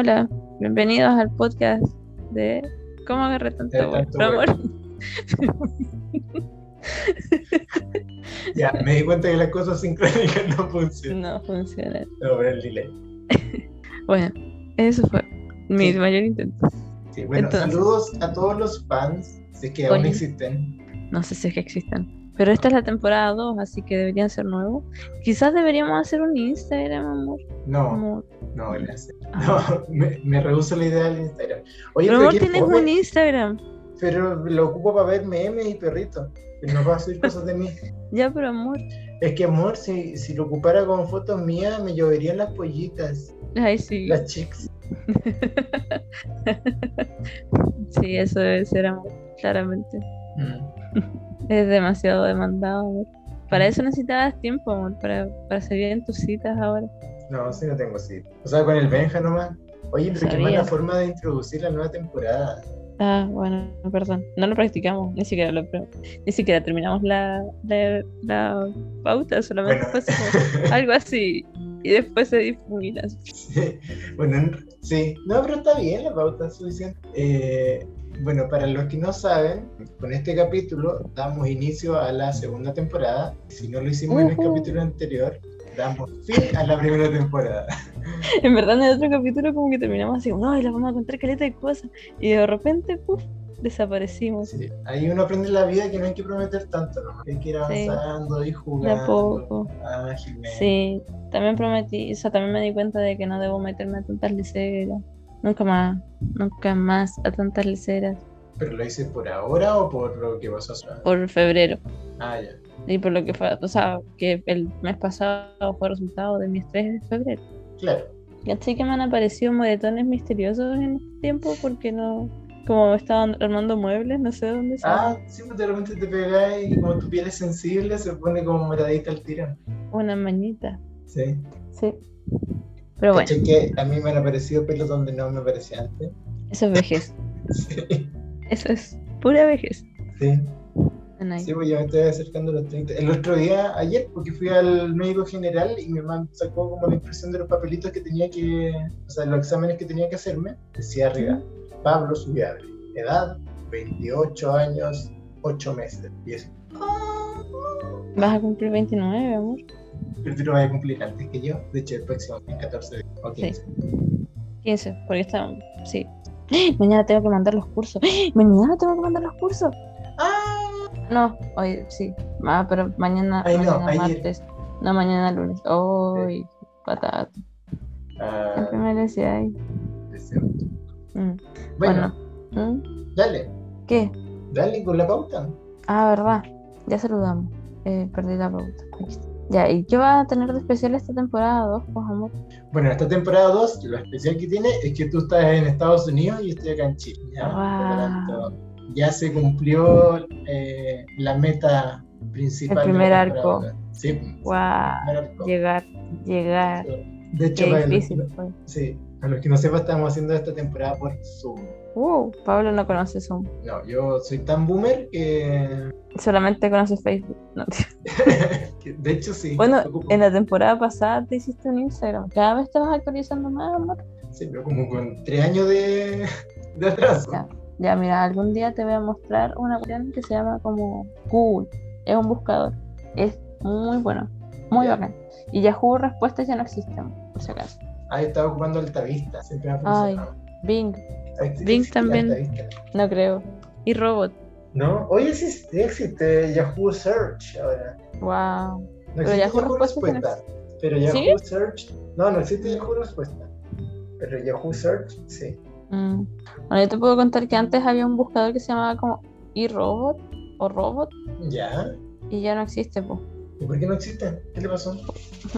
Hola, bienvenidos al podcast de ¿Cómo agarré tanto amor? Ya, me di cuenta que las cosas sincrónicas no funcionan. No funciona. No, el delay. Bueno, eso fue mi Sí. mayor intento. Sí, bueno, Entonces. saludos a todos los fans, si es que aún Oye. existen. No sé si es que existan. Pero esta es la temporada 2, así que deberían ser nuevos. Quizás deberíamos hacer un Instagram, amor. No, no, gracias. Ah. No, me, me rehuso la idea del Instagram. Oye, Pero amor, tienes un Instagram. pero lo ocupo para ver memes y perritos. Pero no para subir cosas de mí. Ya, pero amor. Es que, amor, si, si lo ocupara con fotos mías, me lloverían las pollitas, Ay, sí. las chicks. Sí, eso debe ser amor, claramente. Mm. Es demasiado demandado, amor. Para eso necesitabas tiempo, amor, para, para salir en tus citas ahora. No, sí no tengo sí. O sea, con el Benja nomás. Oye, pero qué mala forma de introducir la nueva temporada. Ah, bueno, perdón. No lo practicamos, ni siquiera lo ni siquiera terminamos la, la, la pauta, solamente Bueno. algo así. Y después se difumina. Sí, bueno, en- sí, no, pero está bien, la pauta es suficiente. Eh, bueno, para los que no saben, con este capítulo damos inicio a la segunda temporada. Si no lo hicimos en el capítulo anterior, damos fin a la primera temporada. En verdad, en el otro capítulo, como que terminamos así, no, y la vamos a contar caleta de cosas. Y de repente, puf, desaparecimos. Sí, ahí uno aprende en la vida que no hay que prometer tanto, ¿no? Hay que ir Sí. avanzando y De a jugando. poco. ágilmente. Sí, también prometí, o sea, también me di cuenta de que no debo meterme a tantas leceras. Nunca más, nunca más a tantas leceras. ¿Pero lo hice por ahora o por lo que pasó? Por febrero. Ah, ya. Y por lo que fue, o sea, que el mes pasado fue resultado de mi estrés de febrero. Claro. ¿Cachai que me han aparecido moretones misteriosos en este tiempo? Porque no, como estaban armando muebles, no sé de dónde. Ah, sí, pues de repente te pegas y como tu piel es sensible, se pone como moradita al tiro. Una mañita. Sí. Sí. Pero bueno, que a mí me han aparecido pelos donde no me aparecía antes. eso es vejez. Sí. Eso es pura vejez. Sí. Sí, pues ya me estoy acercando a los 30. El otro día, ayer, porque fui al médico general y mi mamá sacó como la impresión de los papelitos que tenía que, o sea, los exámenes que tenía que hacerme. Decía arriba, Pablo Subiable, edad 28 años, 8 meses. Y eso, Vas a cumplir 29, amor. Pero tú lo vas a cumplir antes que yo. De hecho, el próximo es 14 de o 15. 15, porque está. Sí. Mañana tengo que mandar los cursos. Mañana tengo que mandar los cursos. ¡Ah! No, hoy sí. Ah, pero mañana, Ay, no, mañana ayer. martes. No, mañana lunes. Hoy, patata. Ah, Siempre me decía ahí. Mm. Bueno, Bueno. ¿Mm? dale, ¿Qué? dale con la pauta. Ah, verdad. Ya saludamos. Eh, perdí la pauta. Aquí está. Ya, ¿y qué va a tener de especial esta temporada 2, pues, amor? Bueno, esta temporada 2, lo especial que tiene es que tú estás en Estados Unidos y estoy acá en Chile. ¿ya? Wow. tanto, ya se cumplió eh, la meta principal. El de la primer arco. Sí, el Wow. primer arco. Llegar, llegar. De hecho, Qué para los- difícil fue. sí, a los que no sepan, estamos haciendo esta temporada por Zoom. Uh, Pablo no conoce Zoom. No, yo soy tan boomer que, Solamente conoce Facebook. No, de hecho sí. Bueno, en la temporada pasada te hiciste un Instagram. Cada vez te vas actualizando más, amor. sí, pero como con tres años de, de atraso. Ya. Ya, mira, algún día te voy a mostrar una cuestión que se llama como Google. Es un buscador. Es muy bueno. Muy Ya. bacán. Y Yahoo Respuestas ya no existen, por si acaso. Ah, estaba ocupando Altavista, siempre me ha Ay. Bing, Bing también. No creo. Y Robot. No, hoy existe, existe Yahoo Search ahora. Wow. No Pero Yahoo Yahoo, Respuesta Respuesta. Pero Yahoo ¿Sí? Search. No, no existe Yahoo Respuesta. Pero Yahoo Search, sí. Mm. Bueno, yo te puedo contar que antes había un buscador que se llamaba como iRobot o Robot ¿Ya? y ya no existe, pues. ¿Y por qué no existe? ¿Qué le pasó?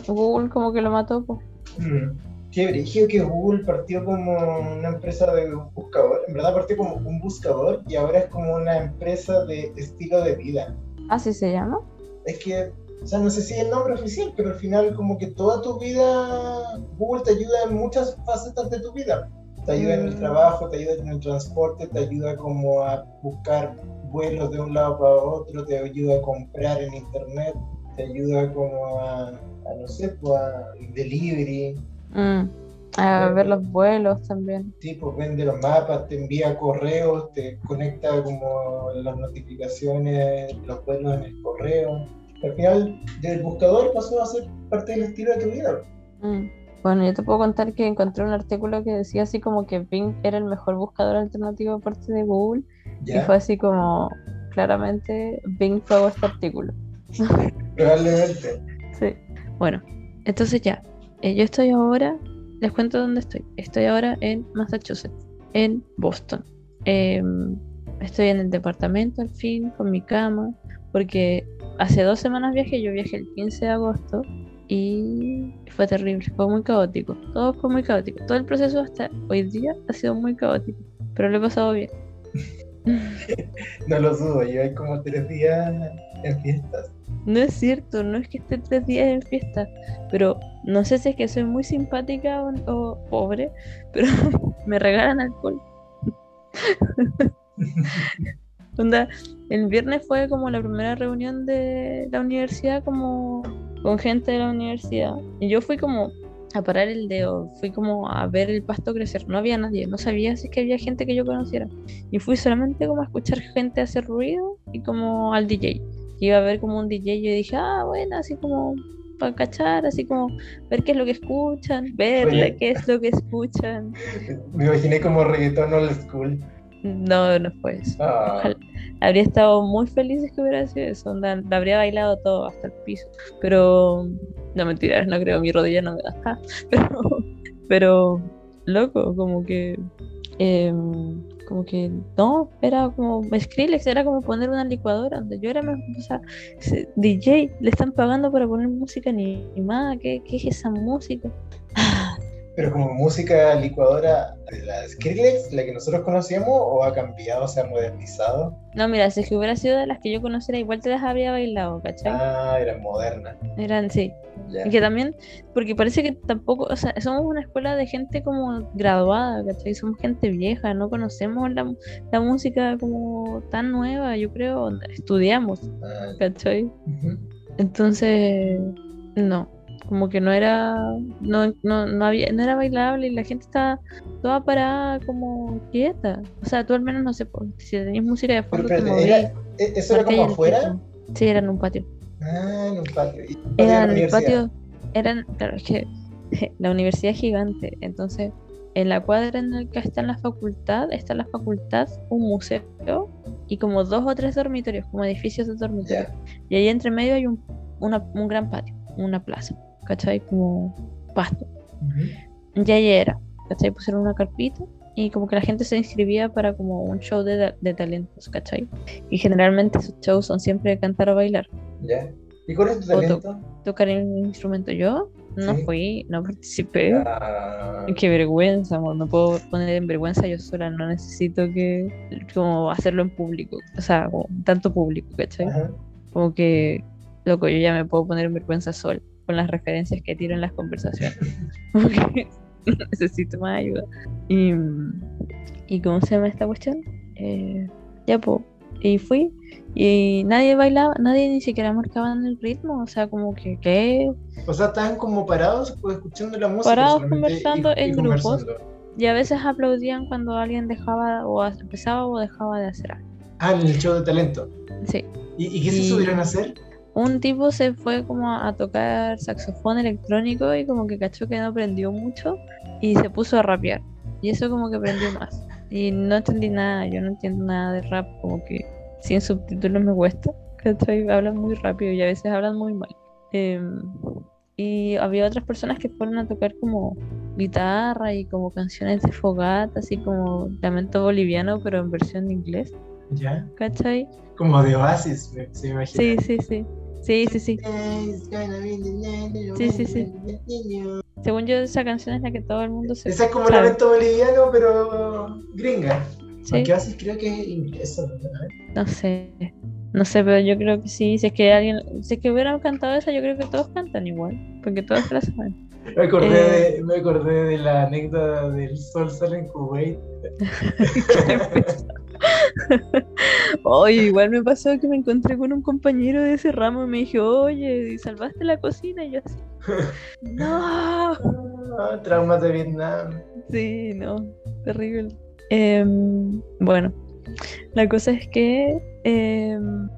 Google como que lo mató, pues. Mm. Qué brígido que Google partió como una empresa de buscador. En verdad partió como un buscador y ahora es como una empresa de estilo de vida. Así se llama. Es que, o sea, no sé si es el nombre oficial, pero al final como que toda tu vida, Google te ayuda en muchas facetas de tu vida. Te ayuda en el Mm. trabajo, te ayuda en el transporte, te ayuda como a buscar vuelos de un lado para otro, te ayuda a comprar en internet, te ayuda como a, a no sé, pues, a delivery. Mm. A ver los vuelos también. Sí, pues vende los mapas, te envía correos, te conecta como las notificaciones, los vuelos en el correo. Al final, del buscador pasó a ser parte del estilo de tu vida. Mm. Bueno, yo te puedo contar que encontré un artículo que decía así como que Bing era el mejor buscador alternativo aparte de Google. Y fue así como, claramente, Bing pagó este artículo. Probablemente. Sí. Bueno, entonces ya, eh, yo estoy ahora, les cuento dónde estoy. Estoy ahora en Massachusetts, en Boston. Em, estoy en el departamento al fin, con mi cama, porque hace dos semanas viajé, yo viajé el 15 de agosto y fue terrible, fue muy caótico. Todo fue muy caótico. Todo el proceso hasta hoy día ha sido muy caótico, pero lo he pasado bien. No lo dudo, llevo como tres días en fiestas. No es cierto, no es que esté tres días en fiesta, pero no sé si es que soy muy simpática o, pobre, pero me regalan alcohol. El viernes fue como la primera reunión de la universidad, como con gente de la universidad. Y yo fui como a parar el dedo, fui como a ver el pasto crecer. No había nadie, no sabía si es que había gente que yo conociera. Y fui solamente como a escuchar gente hacer ruido y como al DJ. Que iba a ver como un DJ y yo dije, ah, bueno, así como para cachar, así como ver qué es lo que escuchan, Oye. qué es lo que escuchan. Me imaginé como reggaetón old school. No, no fue eso. Ah, Ojalá. Habría estado muy feliz si que hubiera sido eso. onda, habría bailado todo hasta el piso. Pero. No mentiras, no creo, mi rodilla no me da. Pero. Pero. Loco, como que. em, como que no, era como Skrillex, era como poner una licuadora donde yo era o sea, DJ, le están pagando para poner música animada, ¿qué, qué es esa música? Pero como música licuadora de la Skrillex, la que nosotros conocíamos, o ha cambiado, se ha modernizado. No, mira, si es que hubiera sido de las que yo conociera, igual te las habría bailado, ¿cachai? Ah, era moderna. Eran, sí, Ya. Y que también, porque parece que tampoco, o sea, somos una escuela de gente como graduada, ¿cachai? Somos gente vieja, no conocemos la, la música como tan nueva, yo creo, estudiamos, Ah, ¿cachai? Entonces, no, como que no era, no, no, no había, no era bailable y la gente estaba toda parada como quieta. O sea, tú al menos no sé, si tenías música de Pero fondo te espérate, movías. ¿era, e- ¿eso era como afuera? Sí, era en un patio. Ah, en un patio. Y- patio de Era en el patio, eran, claro, es que la universidad es gigante, entonces en la cuadra en la que está la facultad, está la facultad, un museo y como dos o tres dormitorios, como edificios de dormitorios. Y ahí entre medio hay un, una- un gran patio, una plaza, ¿cachai? Como pasto. Ujú. Y ahí era, ¿cachai? Pusieron una carpita y como que la gente se inscribía para como un show de, de talentos, ¿cachai? Y generalmente esos shows son siempre cantar o bailar. Ya. ¿Y cuál es tu talento? tocar un instrumento. Yo no Sí. fui, no participé. Ah, Qué vergüenza, amor. Me puedo poner en vergüenza yo sola. No necesito que como hacerlo en público. O sea, como tanto público, ¿cachai? ajá. Como que, loco, yo ya me puedo poner en vergüenza sola con las referencias que tiro en las conversaciones. Como que necesito más ayuda. Y, y ¿cómo se llama esta cuestión? Eh, ya, pues. Y fui. Y nadie bailaba, nadie ni siquiera marcaba en el ritmo. O sea, como que, ¿qué? O sea, estaban como parados pues, escuchando la música. Parados conversando en grupos. conversando. Y a veces aplaudían cuando alguien dejaba o empezaba o dejaba de hacer algo. Ah, en el show de talento. Sí. ¿Y, y qué se Y- subieron a hacer? Un tipo se fue como a tocar saxofón electrónico y como que cachó que no aprendió mucho y se puso a rapear. Y eso como que aprendió más. Y no entendí nada, yo no entiendo nada de rap, como que sin subtítulos me cuesta. ¿Cachai? Hablan muy rápido y a veces hablan muy mal. Em, y había otras personas que fueron a tocar como guitarra y como canciones de fogata, así como lamento boliviano, pero en versión inglés. Ya. ¿Cachai? Como de Oasis, se imagina. Sí, sí, sí. Sí, sí, sí. Sí, sí, sí. Según yo, esa canción es la que todo el mundo se Esa es como sabe. lamento boliviano, pero gringa. Sí, Aunque Oasis creo que es inglesa, no sé. No sé, pero yo creo que sí. Si es que alguien, si es que hubieran cantado esa, yo creo que todos cantan igual. Porque todos la saben. Me acordé, Eh. de, me acordé de la anécdota del sol sale en Kuwait. Oye, igual me pasó que me encontré con un compañero de ese ramo y me dijo, oye, ¿salvaste la cocina? Y yo así, no. Ah, traumas de Vietnam. Sí, no, terrible. Em, bueno, la cosa es que, em,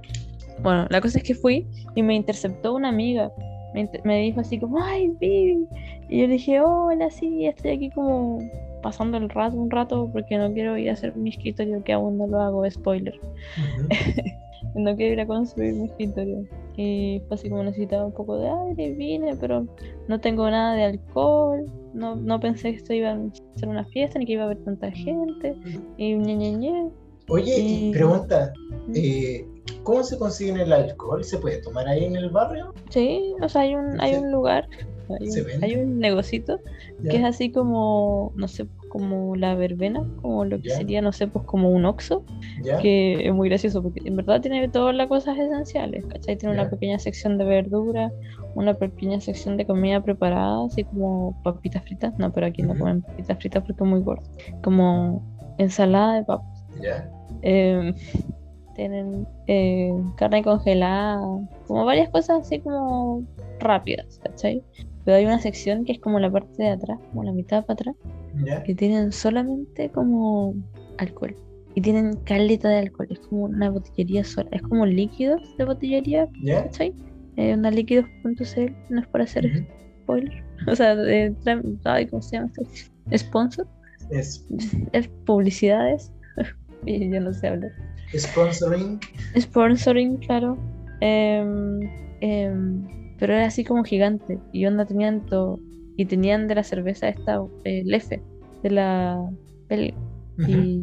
bueno, la cosa es que fui y me interceptó una amiga. Me, dijo así como, ay, Vivi. Y yo le dije, hola, sí, estoy aquí como pasando el rato un rato porque no quiero ir a hacer mi escritorio, que aún no lo hago, spoiler. No quiero ir a construir mi escritorio. Y fue así como necesitaba un poco de aire, vine, pero no tengo nada de alcohol. No, no pensé que esto iba a ser una fiesta ni que iba a haber tanta gente. Y ñe, ñe, ñe. Oye, y pregunta, eh, ¿cómo se consigue el alcohol? ¿Se puede tomar ahí en el barrio? Sí, o sea, hay un, hay un lugar, hay ¿Se un, hay un negocito Ya. que es así como, no sé, como la verbena, como lo que Ya. sería, no sé, pues como un oxo. ¿Ya? que es muy gracioso porque en verdad tiene todas las cosas esenciales, ¿cachai? Tiene una pequeña sección de verdura, una pequeña sección de comida preparada, así como papitas fritas, no, pero aquí no comen papitas fritas porque es muy gordo, como ensalada de papas. Em, tienen eh, carne congelada, como varias cosas así como rápidas, ¿cachai? Pero hay una sección que es como la parte de atrás, como la mitad para atrás, ¿Ya? que tienen solamente como alcohol. Y tienen caleta de alcohol. Es como una botillería sola. Es como líquidos de botillería, ¿Ya? ¿cachai? Eh, una líquidos.cl, no es por hacer spoiler. O sea, de, tra- ay, ¿cómo se llama esto? Sponsor. Es Es publicidades. Y yo no sé hablar. sponsoring. Sponsoring, claro. Em, em, pero era así como gigante. Y onda tenían todo. Y tenían de la cerveza esta, eh, Lefe, de la belga. Ujú. y,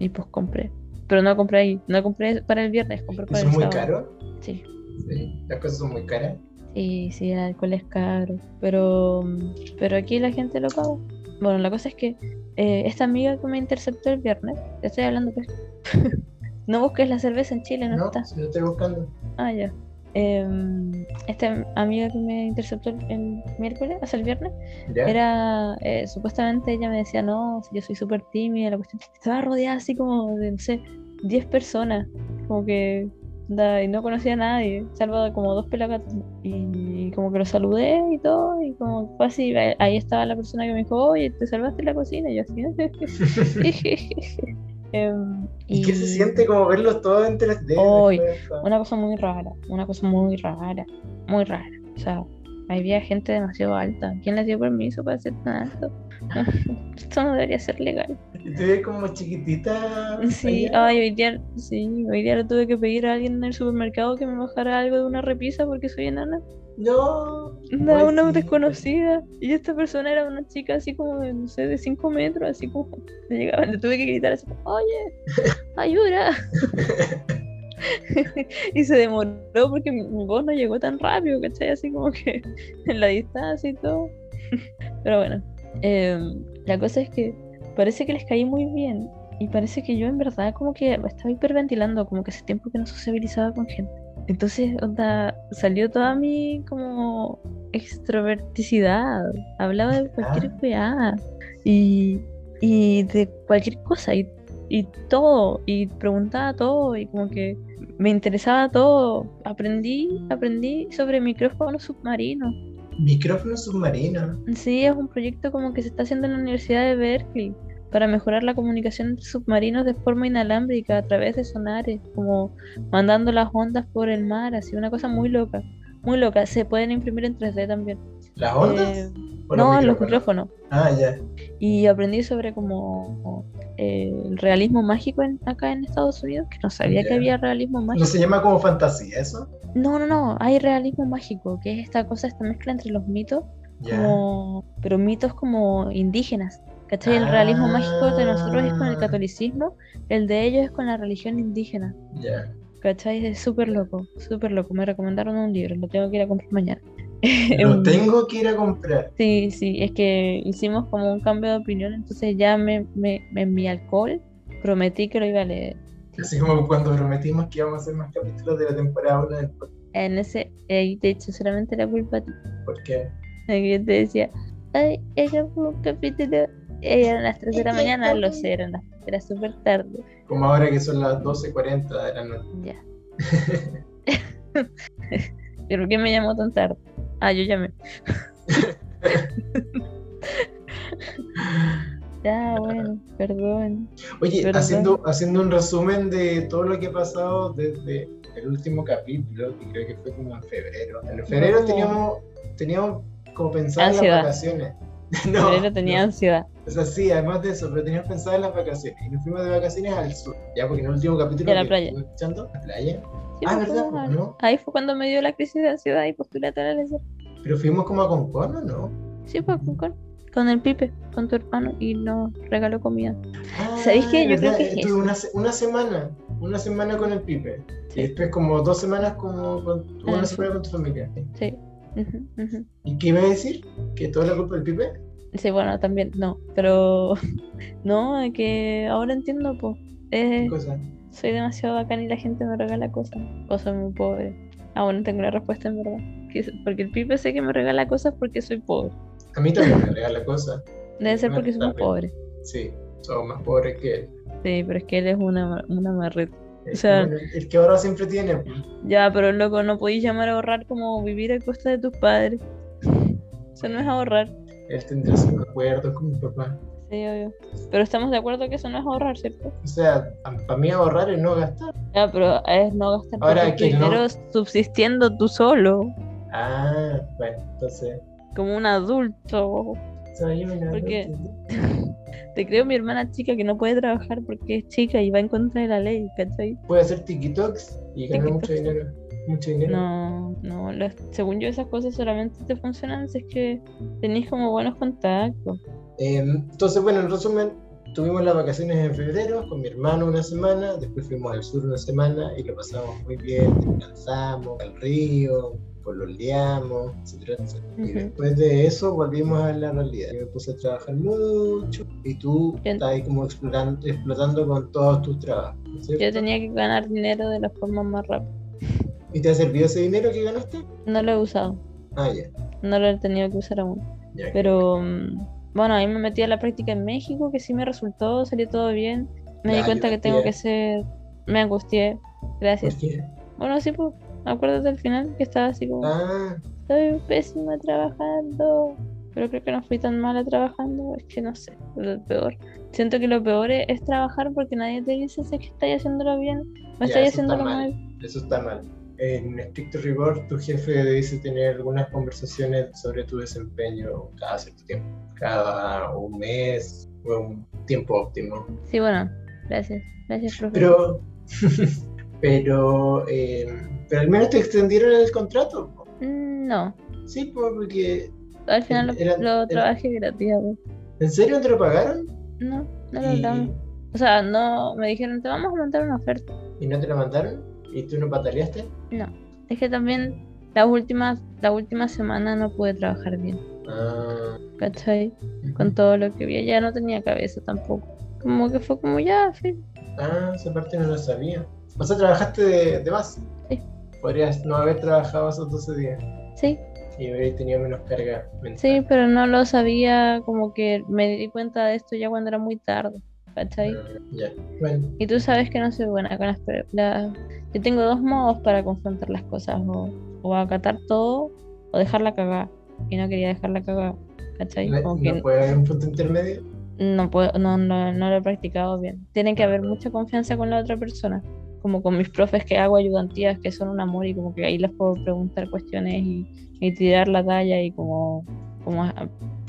y pues compré. Pero no compré ahí, no compré para el viernes, compré ¿Y para son el muy sábado. caros? Sí, Sí, las cosas son muy caras. sí, sí, el alcohol es caro. Pero, pero aquí la gente lo paga. Bueno, la cosa es que eh, esta amiga que me interceptó el viernes, te estoy hablando pues. no busques la cerveza en Chile, no, No, está. si lo estoy buscando. Ah, ya. Em, esta amiga que me interceptó el, el miércoles, hasta el viernes, ¿Ya? era, eh, supuestamente ella me decía, no, yo soy súper tímida, la cuestión, estaba rodeada así como de, no sé, 10 personas, como que, y no conocía a nadie, salvo como dos pelagatos, y, como que lo saludé y todo, y como fue así, ahí- estaba la persona que me dijo, oye, te salvaste en la cocina, y yo así, Em, ¿Y qué se siente como verlos todos en 3D? Hoy, una cosa muy rara, una cosa muy rara, muy rara. O sea, había gente demasiado alta. ¿Quién les dio permiso para hacer tan alto? Esto no debería ser legal. Te ves como chiquitita. Sí, allá. ay, hoy día, sí, hoy día le tuve que pedir a alguien en el supermercado que me bajara algo de una repisa porque soy enana. No. Una, una pobrecita. desconocida. Y esta persona era una chica así como de, no sé, de 5 metros, así como le llegaba, le tuve que gritar así, oye, ayuda. y se demoró porque mi, voz no llegó tan rápido, ¿cachai? Así como que en la distancia y todo. Pero bueno, em, la cosa es que parece que les caí muy bien. Y parece que yo en verdad como que estaba hiperventilando, como que hace tiempo que no sociabilizaba con gente. Entonces, onda, salió toda mi como extroverticidad. Hablaba de cualquier Ah. weá. Y, y de cualquier cosa. Y, y todo. Y preguntaba todo. Y como que me interesaba todo. Aprendí, aprendí sobre micrófonos submarinos. Micrófono submarino. Sí, es un proyecto como que se está haciendo en la Universidad de Berkeley para mejorar la comunicación entre submarinos de forma inalámbrica a través de sonares, como mandando las ondas por el mar, así una cosa muy loca, muy loca. Se pueden imprimir en 3D también. ¿Las ondas? Eh, ¿O no, los micrófonos. Ah, ya. Y aprendí sobre como eh, el realismo mágico en- acá en Estados Unidos, que no sabía que había realismo ¿No mágico. se llama como fantasía eso? No, no, no, hay realismo mágico, que es esta cosa, esta mezcla entre los mitos como, pero mitos como indígenas. ¿Cachai? El realismo mágico de nosotros es con el Ah. catolicismo, el de ellos es con la religión indígena. Ya. ¿Cachai? Es súper loco, súper loco. Me recomendaron un libro, lo tengo que ir a comprar mañana. Lo Em, tengo que ir a comprar. Sí, sí, es que hicimos como un cambio de opinión, entonces ya me, me, me- en mi alcohol prometí que lo iba a leer. Así como cuando prometimos que íbamos a hacer más capítulos de la temporada 1 del podcast. En ese, ahí te echo solamente la culpa a ti. ¿Por qué? Yo te decía, ay, ella fue un capítulo, eran las 3 de la mañana, lo sé, eran las era súper tarde. Como ahora que son las 12.40 de la noche. Ya. ¿Pero qué me llamó tan tarde? Ah, yo llamé. ya, bueno, perdón. Oye, Perdón. haciendo, haciendo un resumen de todo lo que ha pasado desde el último capítulo, que creo que fue como en febrero. En febrero No. teníamos, teníamos como pensado en las vacaciones. Febrero tenía no. ansiedad. O sea, sí, además de eso, pero teníamos pensado en las vacaciones. Y nos fuimos de vacaciones al sur. Ya, porque en el último capítulo. Y a la playa. escuchando, ¿La playa? Sí, Ah, ¿verdad? a-. Ahí fue cuando me dio la crisis de ansiedad y postulé a. Pero fuimos como a Concón, ¿o no? Sí, pues con, con, con el Pipe, con tu hermano, y nos regaló comida. Ah, ¿Sabéis qué? Yo creo que es Estuve eso. una, se- una semana, una semana con el Pipe. Sí. Y después como dos semanas como con, una Ah, semana con tu familia. Sí. ¿Y qué iba a decir? ¿Que toda la culpa del Pipe? Sí, bueno, también, no, pero no, es que ahora entiendo, pues, ¿Qué eh, cosa? Soy demasiado bacán y la gente me regala cosas, o soy muy pobre. Ah, bueno, tengo la respuesta en verdad. Porque el Pipe sé que me regala cosas porque soy pobre. A mí también me regala cosas. Debe ser porque somos pobres. Sí, somos más pobres que él. Sí, pero es que él es una, una marreta. O sea- el que ahora siempre tiene. pues. Ya, pero loco, no podéis llamar a ahorrar como vivir a costa de tus padres. Eso no es ahorrar. Él tendrá sus acuerdos con mi papá. Sí, obvio. Pero estamos de acuerdo que eso no es ahorrar, ¿cierto? O sea, para mí ahorrar es no gastar. Ya, pero es no gastar Ahora, que no- primero subsistiendo tú solo, Ah, bueno, entonces. como un adulto. soy Porque-. Te creo mi hermana chica que no puede trabajar porque es chica y va en contra de la ley, ¿cachai? Puede hacer TikToks y ganar mucho dinero. Mucho dinero. No, no, las- según yo esas cosas solamente te funcionan si es que tenéis como buenos contactos. Eh, entonces, bueno, en resumen, tuvimos las vacaciones en febrero con mi hermano una semana, después fuimos al sur una semana y lo pasamos muy bien, descansamos al río, pololeamos, etcétera, etcétera. Y después de eso volvimos a la realidad. Yo me puse a trabajar mucho y tú Yo- estás ahí como explorando, explotando con todos tus trabajos. Yo tenía que ganar dinero de la forma más rápida. ¿Y te ha servido ese dinero que ganaste? No lo he usado, Ah, ya. no lo he tenido que usar aún. Pero mm, bueno, ahí me metí a la práctica en México, que sí me resultó, salió todo bien. Me di cuenta que tengo que ser. Me angustié. Gracias. ¿Por qué? Bueno, sí, pues, acuérdate al final que estaba así como. Ah, Estoy pésima trabajando. Pero creo que no fui tan mala trabajando. Es que no sé, lo peor. Siento que lo peor es, es trabajar porque nadie te dice si es que estáis haciéndolo bien o Ya, estáis eso está haciéndolo mal. mal. eso está mal. En estricto rigor, tu jefe dice tener algunas conversaciones sobre tu desempeño cada cierto tiempo, cada un mes o un tiempo óptimo. Sí, bueno, gracias. Gracias, profe. Pero, pero, eh, pero al menos te extendieron el contrato. Mm, No, Sí, po, porque al final lo, Era- lo era- trabajé gratis. vos. ¿en serio te lo pagaron? No, no lo Y. O sea, no, me dijeron, te vamos a mandar una oferta. y no te lo mandaron? ¿Y tú no pataleaste? No, es que también las últimas, la última semana no pude trabajar bien, Ah, ¿cachai? Con todo lo que vi, ya no tenía cabeza tampoco. Como que fue como ya, fin. Ah, esa parte no la sabía. O sea, trabajaste de, de base. Sí. Podrías no haber trabajado esos 12 días Sí, y haber tenido menos carga mental. sí, pero no lo sabía, como que me di cuenta de esto ya cuando era muy tarde, ¿cachai? Ah. Bueno, Y tú sabes que no soy buena con las... la- Yo tengo dos modos para confrontar las cosas, o, o acatar todo o dejarla cagar. Y no quería dejarla cagar, ¿cachai? no, Como no que puede haber un punto intermedio. no, puedo, no, no, no lo he practicado bien. Tiene que haber mucha confianza con la otra persona. Como con mis profes que hago ayudantías, que son un amor y como que ahí les puedo preguntar cuestiones y, y tirar la talla y como, como,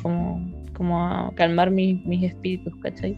como, como calmar mis, mis espíritus, ¿cachai?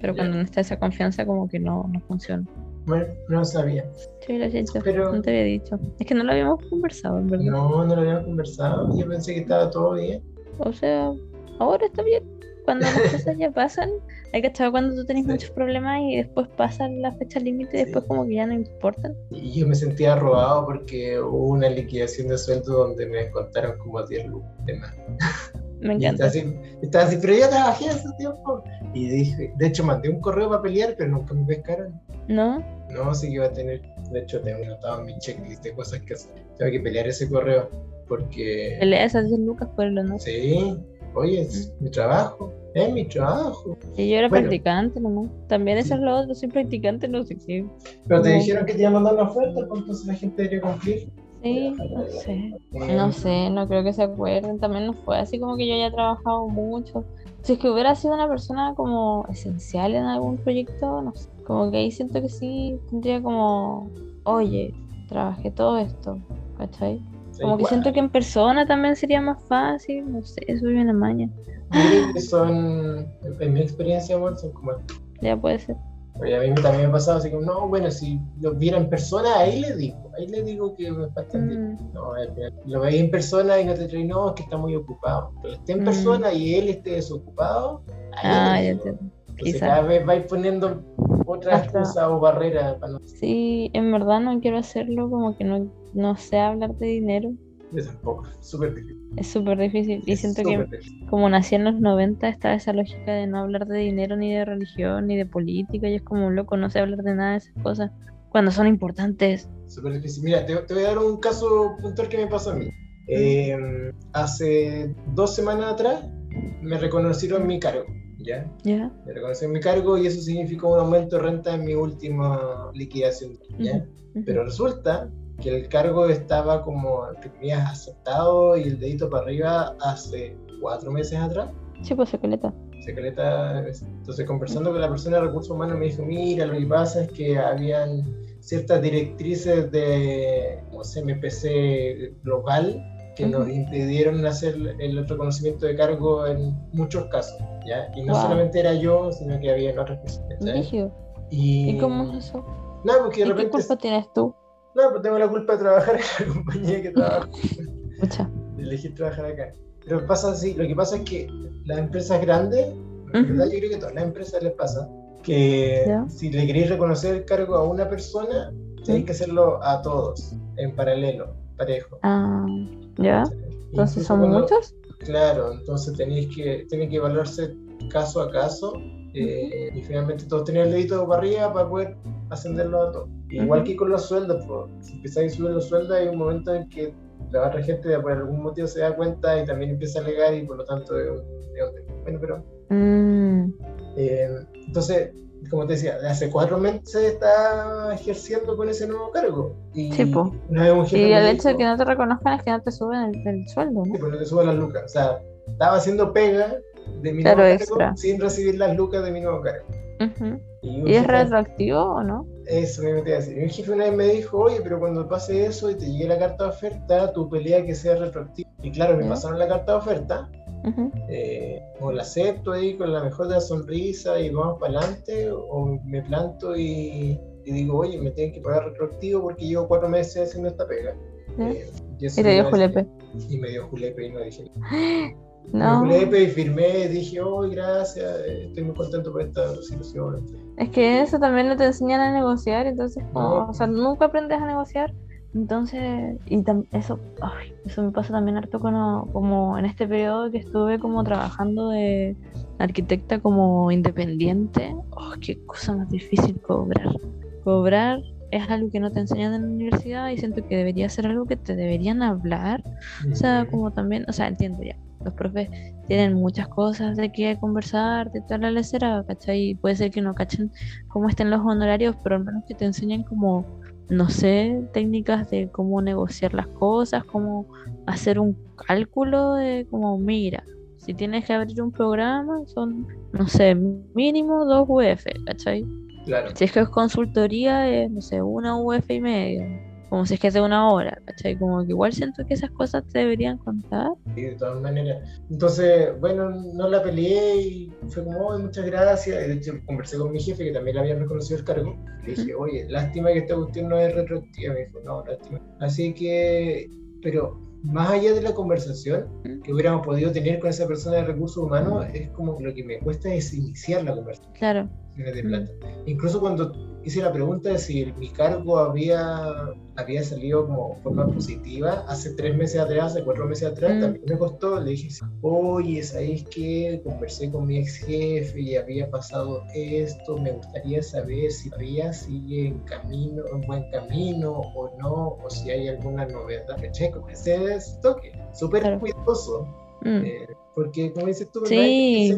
Pero cuando no está esa confianza como que no, no funciona. Bueno, no sabía. Sí, lo siento, Pero- no te había dicho. Es que no lo habíamos conversado, en verdad. No, no lo habíamos conversado. Yo pensé que estaba todo bien. O sea, ahora está bien. Cuando las cosas ya pasan, hay que estar cuando tú tenés Sí. muchos problemas y después pasan la fecha límite y Sí. después como que ya no importan. Y yo me sentía robado porque hubo una liquidación de sueldo donde me descontaron como 10 lucas de más. Me Y encanta. estaba así, estaba así, pero yo trabajé hace tiempo. Y dije, de hecho mandé un correo para pelear, pero nunca me pescaron. ¿No? No, sí que iba a tener, de hecho tengo anotado en mi checklist de cosas que hacer. Tengo que pelear ese correo, porque... Pelea esas 10 lucas por honor. Sí, oye, es mi trabajo. Es mi trabajo. Y yo era Bueno. practicante nomás. También eso es lo otro, soy practicante, no sé qué. Pero te No. dijeron que te iban a mandar una oferta, pues entonces la gente debería cumplir. Sí, no sé. No sé, no creo que se acuerden. También no fue así como que yo haya trabajado mucho. Si es que hubiera sido una persona como esencial en algún proyecto, no sé. Como que ahí siento que sí tendría como, oye, trabajé todo esto, ¿cachai? Como que igual. siento que en persona también sería más fácil, no sé, soy una maña. Yo creo que son, en mi experiencia, son como. Ya puede ser. Oye, a mí también me ha pasado así como, no, bueno, si lo viera en persona, ahí le digo, ahí le digo que falta el Mm, No, lo veis en persona y no te traes, no, es que está muy ocupado. Pero esté en Mm. persona y él esté desocupado, ahí Ah, le digo. Entonces cada vez vais poniendo otras Otra. cosas o barreras para no Sí, en verdad no quiero hacerlo, como que no, no sé hablar de dinero. Yo tampoco, súper difícil. Es súper difícil. Y Es siento que difícil. como nací en los 90, está esa lógica de no hablar de dinero, ni de religión, ni de política. Y es como loco, no sé hablar de nada de esas cosas cuando son importantes. Súper difícil. Mira, te, te voy a dar un caso puntual que me pasó a mí. Eh, hace dos semanas atrás me reconocieron mi cargo, ¿ya? ¿Ya? Me reconocieron mi cargo y eso significó un aumento de renta en mi última liquidación, ¿ya? Ujú. Pero resulta que el cargo estaba como que tenías aceptado y el dedito para arriba hace cuatro meses atrás. Sí, pues Coleta. Secreta, entonces conversando con la persona de recursos humanos me dijo, mira, lo que pasa es que habían ciertas directrices de como CMPC global que nos Ujú. impidieron hacer el reconocimiento de cargo en muchos casos, ¿ya? Y no Wow. solamente era yo, sino que había otras personas. Y, ¿Y cómo es eso? No, porque ¿Y de qué repente... culpa tienes tú? No, pues tengo la culpa de trabajar en la compañía que trabajo, Mucha. trabajar acá. Pero pasa así, lo que pasa es que las empresas grandes, Ujú. verdad yo creo que a todas las empresas les pasa, que si le queréis reconocer el cargo a una persona, tenéis que hacerlo a todos, en paralelo, parejo. Ah, ¿ya? Entonces son cuando- muchos. Claro, entonces tenéis que, tiene que evaluarse caso a caso eh, y finalmente todos tienen el dedito para arriba para poder ascenderlo a todos. Igual Ujú. que con los sueldos, pues, si empezáis a subir los sueldos hay un momento en que la otra gente por algún motivo se da cuenta y también empieza a alegar y por lo tanto. Bueno, pero Mm, eh, entonces, como te decía, hace cuatro meses está ejerciendo con ese nuevo cargo. Y Sí, po. Y el hecho de que no te reconozcan es que no te suben el, el sueldo, Sí, ¿no? pues no te suban las lucas. O sea, estaba haciendo pega de mi Claro, nuevo cargo sin recibir las lucas de mi nuevo cargo. Ujú. un ¿Y es jefe- retroactivo o no? Eso me metí a decir. Y un jefe una vez me dijo, oye, pero cuando pase eso y te llegue la carta de oferta, tu pelea que sea retroactiva. Y claro, me pasaron la carta de oferta, Ujú. eh, o la acepto ahí con la mejor de la sonrisa y vamos para adelante, o me planto y, y digo, oye, me tienen que pagar retroactivo porque llevo cuatro meses haciendo esta pega. Eh, y Y te dio julepe. Y me dio julepe y no dije nada. No, Me y firmé, dije, oh, gracias, estoy muy contento por esta situación. es que eso también no te enseñan a negociar, entonces, No. o sea, nunca aprendes a negociar. Entonces, y eso, ay, eso me pasa también harto como, como en este periodo que estuve como trabajando de arquitecta como independiente. Oh, qué cosa más difícil cobrar. Cobrar es algo que no te enseñan en la universidad y siento que debería ser algo que te deberían hablar O sea, como también, o sea, entiendo ya. Los profes tienen muchas cosas de qué conversar, de toda la lecera, ¿cachai? Y puede ser que no cachen cómo estén los honorarios, pero al menos que te enseñen como, no sé, técnicas de cómo negociar las cosas, cómo hacer un cálculo de como, mira, si tienes que abrir un programa, son, no sé, mínimo dos UF, ¿cachai? Claro. Si es que es consultoría, es, no sé, una UF y medio. Como si es que es de una hora, ¿cachai? Como que igual siento que esas cosas te deberían contar. Sí, de todas maneras. Entonces, bueno, no la peleé y fue como, "Oye, muchas gracias. De hecho, conversé con mi jefe, que también le habían reconocido el cargo. Le dije, oye, lástima que esta cuestión no es retroactiva. Me dijo, no, lástima. Así que, pero más allá de la conversación que hubiéramos podido tener con esa persona de recursos humanos, es como que lo que me cuesta es iniciar la conversación Claro. de plata. Incluso cuando hice la pregunta de si mi cargo había, había salido como forma positiva, hace tres meses atrás, hace cuatro meses atrás, Mm. también me costó. Le dije, oye, ¿sabéis qué? Conversé con mi ex jefe y había pasado esto. Me gustaría saber si todavía sigue en camino, en buen camino o no, o si hay alguna novedad. Checo, ese es toque, súper Claro. cuidadoso. Mm. eh, porque, como dices tú, Sí.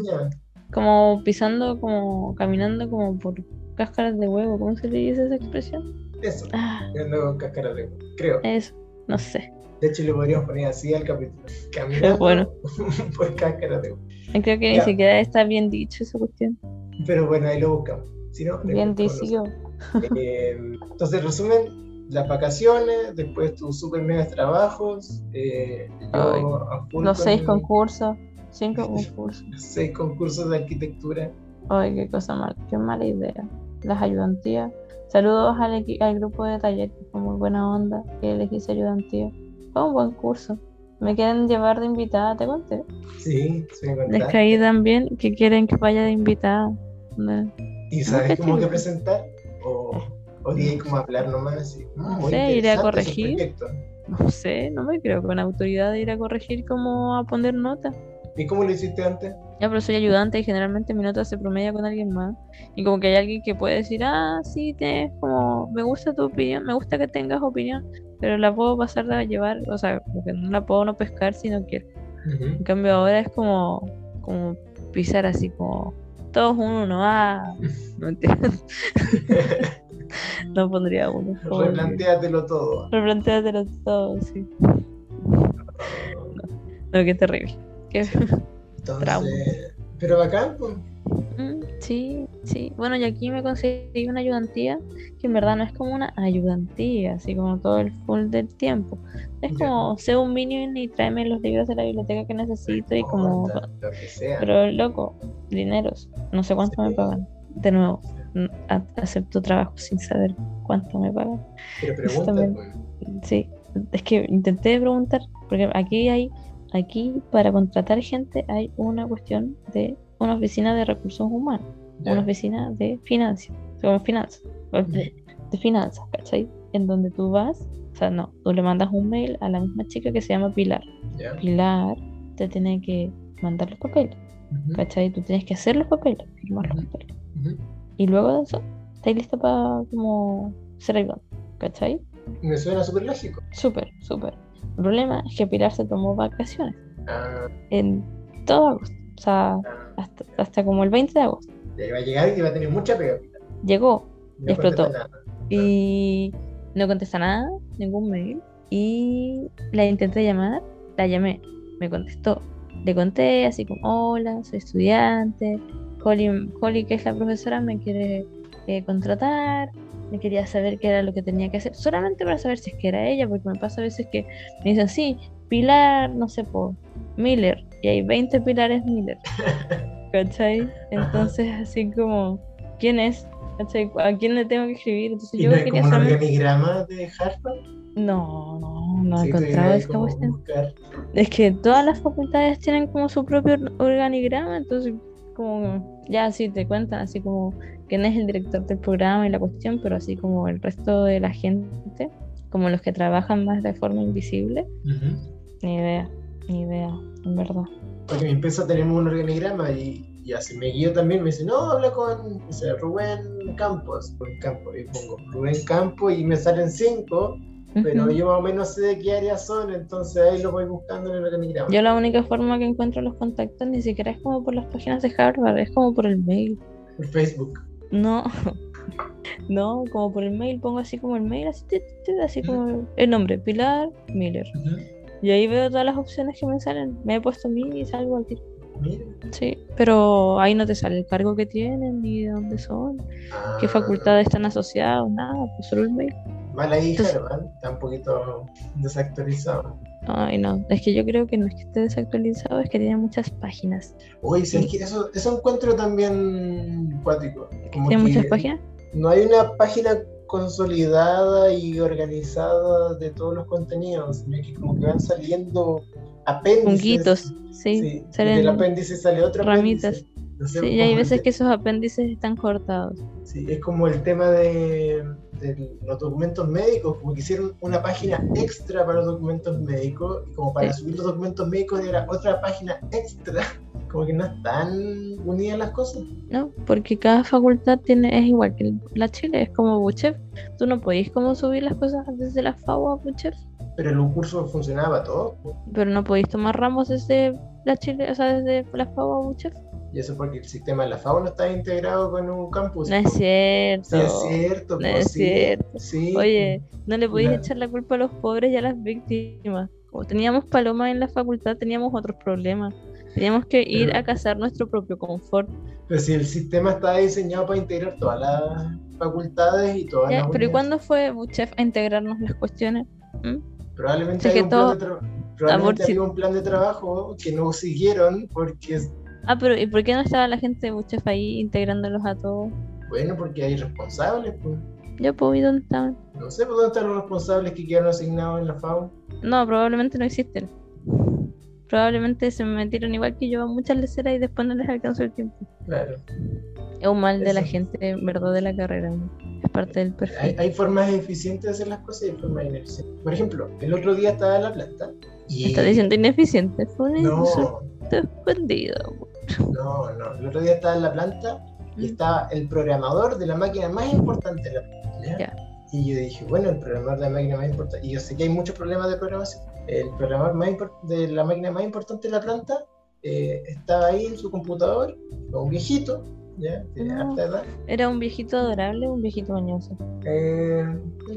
como pisando, como caminando como por cáscaras de huevo, ¿cómo se le dice esa expresión? Eso, Ah, viendo cáscara de huevo, creo. eso, no sé. De hecho, le podríamos poner así al capítulo. Caminando bueno. por cáscara de huevo. Creo que ni Ya. siquiera está bien dicho esa cuestión. Pero bueno, ahí lo buscamos. Si no, Bien dicho. Eh, entonces, resumen, las vacaciones, después tus super mega trabajos, eh, Los seis concursos, cinco concursos. seis concursos de arquitectura. Ay, qué cosa mal, qué mala idea. Las ayudantías. Saludos al, equi- al grupo de taller, que fue muy buena onda, que elegí ayudantía. Fue un buen curso. Me quieren llevar de invitada, te conté. Sí, se me Les caí también que quieren que vaya de invitada. No, ¿Y sabes cómo que presentar? ¿O, o di como hablar nomás así? "Mm, No muy sé, iré a corregir. proyecto". no sé, no me creo con autoridad de ir a corregir cómo a poner nota. ¿Y cómo lo hiciste antes? Ya, pero soy ayudante y generalmente mi nota se promedia con alguien más. Y como que hay alguien que puede decir, ah, sí, tienes como, me gusta tu opinión, me gusta que tengas opinión, pero la puedo pasar a llevar, o sea, como que no la puedo no pescar si no quiero. En cambio ahora es como, como pisar así como, todos uno, ah, no entiendo. no pondría uno. Replantéatelo todo. Replantéatelo todo, sí. No, qué terrible. Trauma. Entonces, pero bacán, pues. Mm, Sí, sí. Bueno, y aquí me conseguí una ayudantía que en verdad no es como una ayudantía, así como todo el full del tiempo. Es Ya. como, sé un minion y tráeme los libros de la biblioteca que necesito y como... Lo que sea. Pero loco, dineros, no sé cuánto me Sí. pagan. De nuevo, acepto trabajo sin saber cuánto me pagan. Pero pregunta, también. pues. Sí, es que intenté preguntar, porque aquí hay, aquí para contratar gente hay una cuestión de una oficina de recursos humanos, una oficina de finanzas, como finanzas, de finanzas, ¿cachai? En donde tú vas, o sea, no, tú le mandas un mail a la misma chica que se llama Pilar. Pilar te tiene que mandar los papeles, Ujú, ¿cachai? Tú tienes que hacer los papeles, firmar los papeles. Y luego de eso, estás lista para como ser ayudante, ¿cachai? Me suena súper lógico. Súper, súper. El problema es que Pilar se tomó vacaciones Ah, en todo agosto. O sea, ah, hasta, hasta como el 20 de agosto. ya iba a llegar y iba a tener mucha pega. Llegó No Explotó. y no contesta nada, ningún mail. Y la intenté llamar, la llamé, me contestó. Le conté así como, hola, soy estudiante. Holly, Holly, que es la profesora, me quiere eh, contratar. Me quería saber qué era lo que tenía que hacer. Solamente para saber si es que era ella, porque me pasa a veces que me dicen, sí, Pilar, no sé, por Miller. Y hay 20 Pilares Miller. ¿Cachai? Entonces, así como, ¿quién es? ¿Cachai? ¿A quién le tengo que escribir? Entonces ¿Y yo no quería como un saber. organigrama de Harvard? No, no, no he Sí, tú encontrado esta cuestión. buscar. Es que todas las facultades tienen como su propio or- organigrama, entonces como ya así te cuentan así como quién es el director del programa y la cuestión, pero así como el resto de la gente, como los que trabajan más de forma invisible, Ujú. ni idea, ni idea, en verdad. Porque en mi empresa tenemos un organigrama y, y así me guío también. Me dice, no, habla con o sea, Rubén Campos. Rubén Campos. Y pongo Rubén Campos y me salen cinco, pero yo más o menos sé de qué áreas son, entonces ahí lo voy buscando en el organigrama. Yo la única forma que encuentro los contactos ni siquiera es como por las páginas de Harvard, es como por el mail. Por Facebook. No, no, como por el mail, pongo así como el mail, así, tit, tit, así como el nombre, Pilar Miller. Y ahí veo todas las opciones que me salen. Me he puesto mí y salgo al tiro. Mira. Sí, pero ahí no te sale el cargo que tienen, ni de dónde son, qué Ah, facultades están asociados, nada, pues solo el mail. Mal ahí, Entonces- Harvard. Está un poquito desactualizado. Ay, no, es que yo creo que no es que esté desactualizado, es que tiene muchas páginas. Oye, ¿sabes qué? Eso, eso encuentro también cuático. ¿Tiene muchas que páginas? No hay una página consolidada y organizada de todos los contenidos, sino que como que van saliendo apéndices. Punguitos, sí, Sí, salen del apéndice sale otro ramitas. apéndice. Sí, y hay veces que esos apéndices están cortados. Sí, es como el tema de, de los documentos médicos, como que hicieron una página extra para los documentos médicos, y como para Sí. subir los documentos médicos era otra página extra, como que no están unidas las cosas. ¿no? Porque cada facultad tiene, es igual que la Chile, es como Buchef. Tú no podéis como subir las cosas desde la FAO a Buchef, Pero el curso funcionaba po. pero no podéis tomar ramos desde la Chile, o sea, desde la FAO a Buchef. Y eso porque el sistema de la FAO no está integrado con un campus. No es cierto. Sí, es cierto. No es sí, cierto. sí. Oye, no le podéis Claro. echar la culpa a los pobres y a las víctimas. Como teníamos palomas en la facultad, teníamos otros problemas. Teníamos que ir Pero- a cazar nuestro propio confort. Pero si el sistema está diseñado para integrar todas las facultades y todas Ya, las Pero ¿y cuándo fue Buchef a integrarnos las cuestiones? ¿Mm? Probablemente que un plan todo- probablemente un plan de trabajo que no siguieron porque Ah, pero ¿y por qué no estaba la gente de Buchef ahí integrándolos a todos? bueno, porque hay responsables, pues. Yo puedo ir dónde estaban. No sé por dónde están los responsables que quedaron asignados en la FAO. No, probablemente no existen. Probablemente se metieron igual que yo a muchas leceras y después no les alcanzó el tiempo. Claro. Es un mal de la gente, en verdad, de la carrera. Es parte del perfil. hay formas eficientes de hacer las cosas y hay formas ineficientes. Por ejemplo, el otro día estaba en la planta y. Está diciendo ineficiente. Fue un No, escondido. no, no. El otro día estaba en la planta y estaba el programador de la máquina más importante de la planta. ¿ya? Ya. Y yo dije, bueno, el programador de la máquina más importante. Y yo sé que hay muchos problemas de programación. El programador más de la máquina más importante de la planta eh, estaba ahí en su computador, un viejito, ¿ya? Harta edad. ¿Era un viejito adorable o un viejito mañoso? Eh,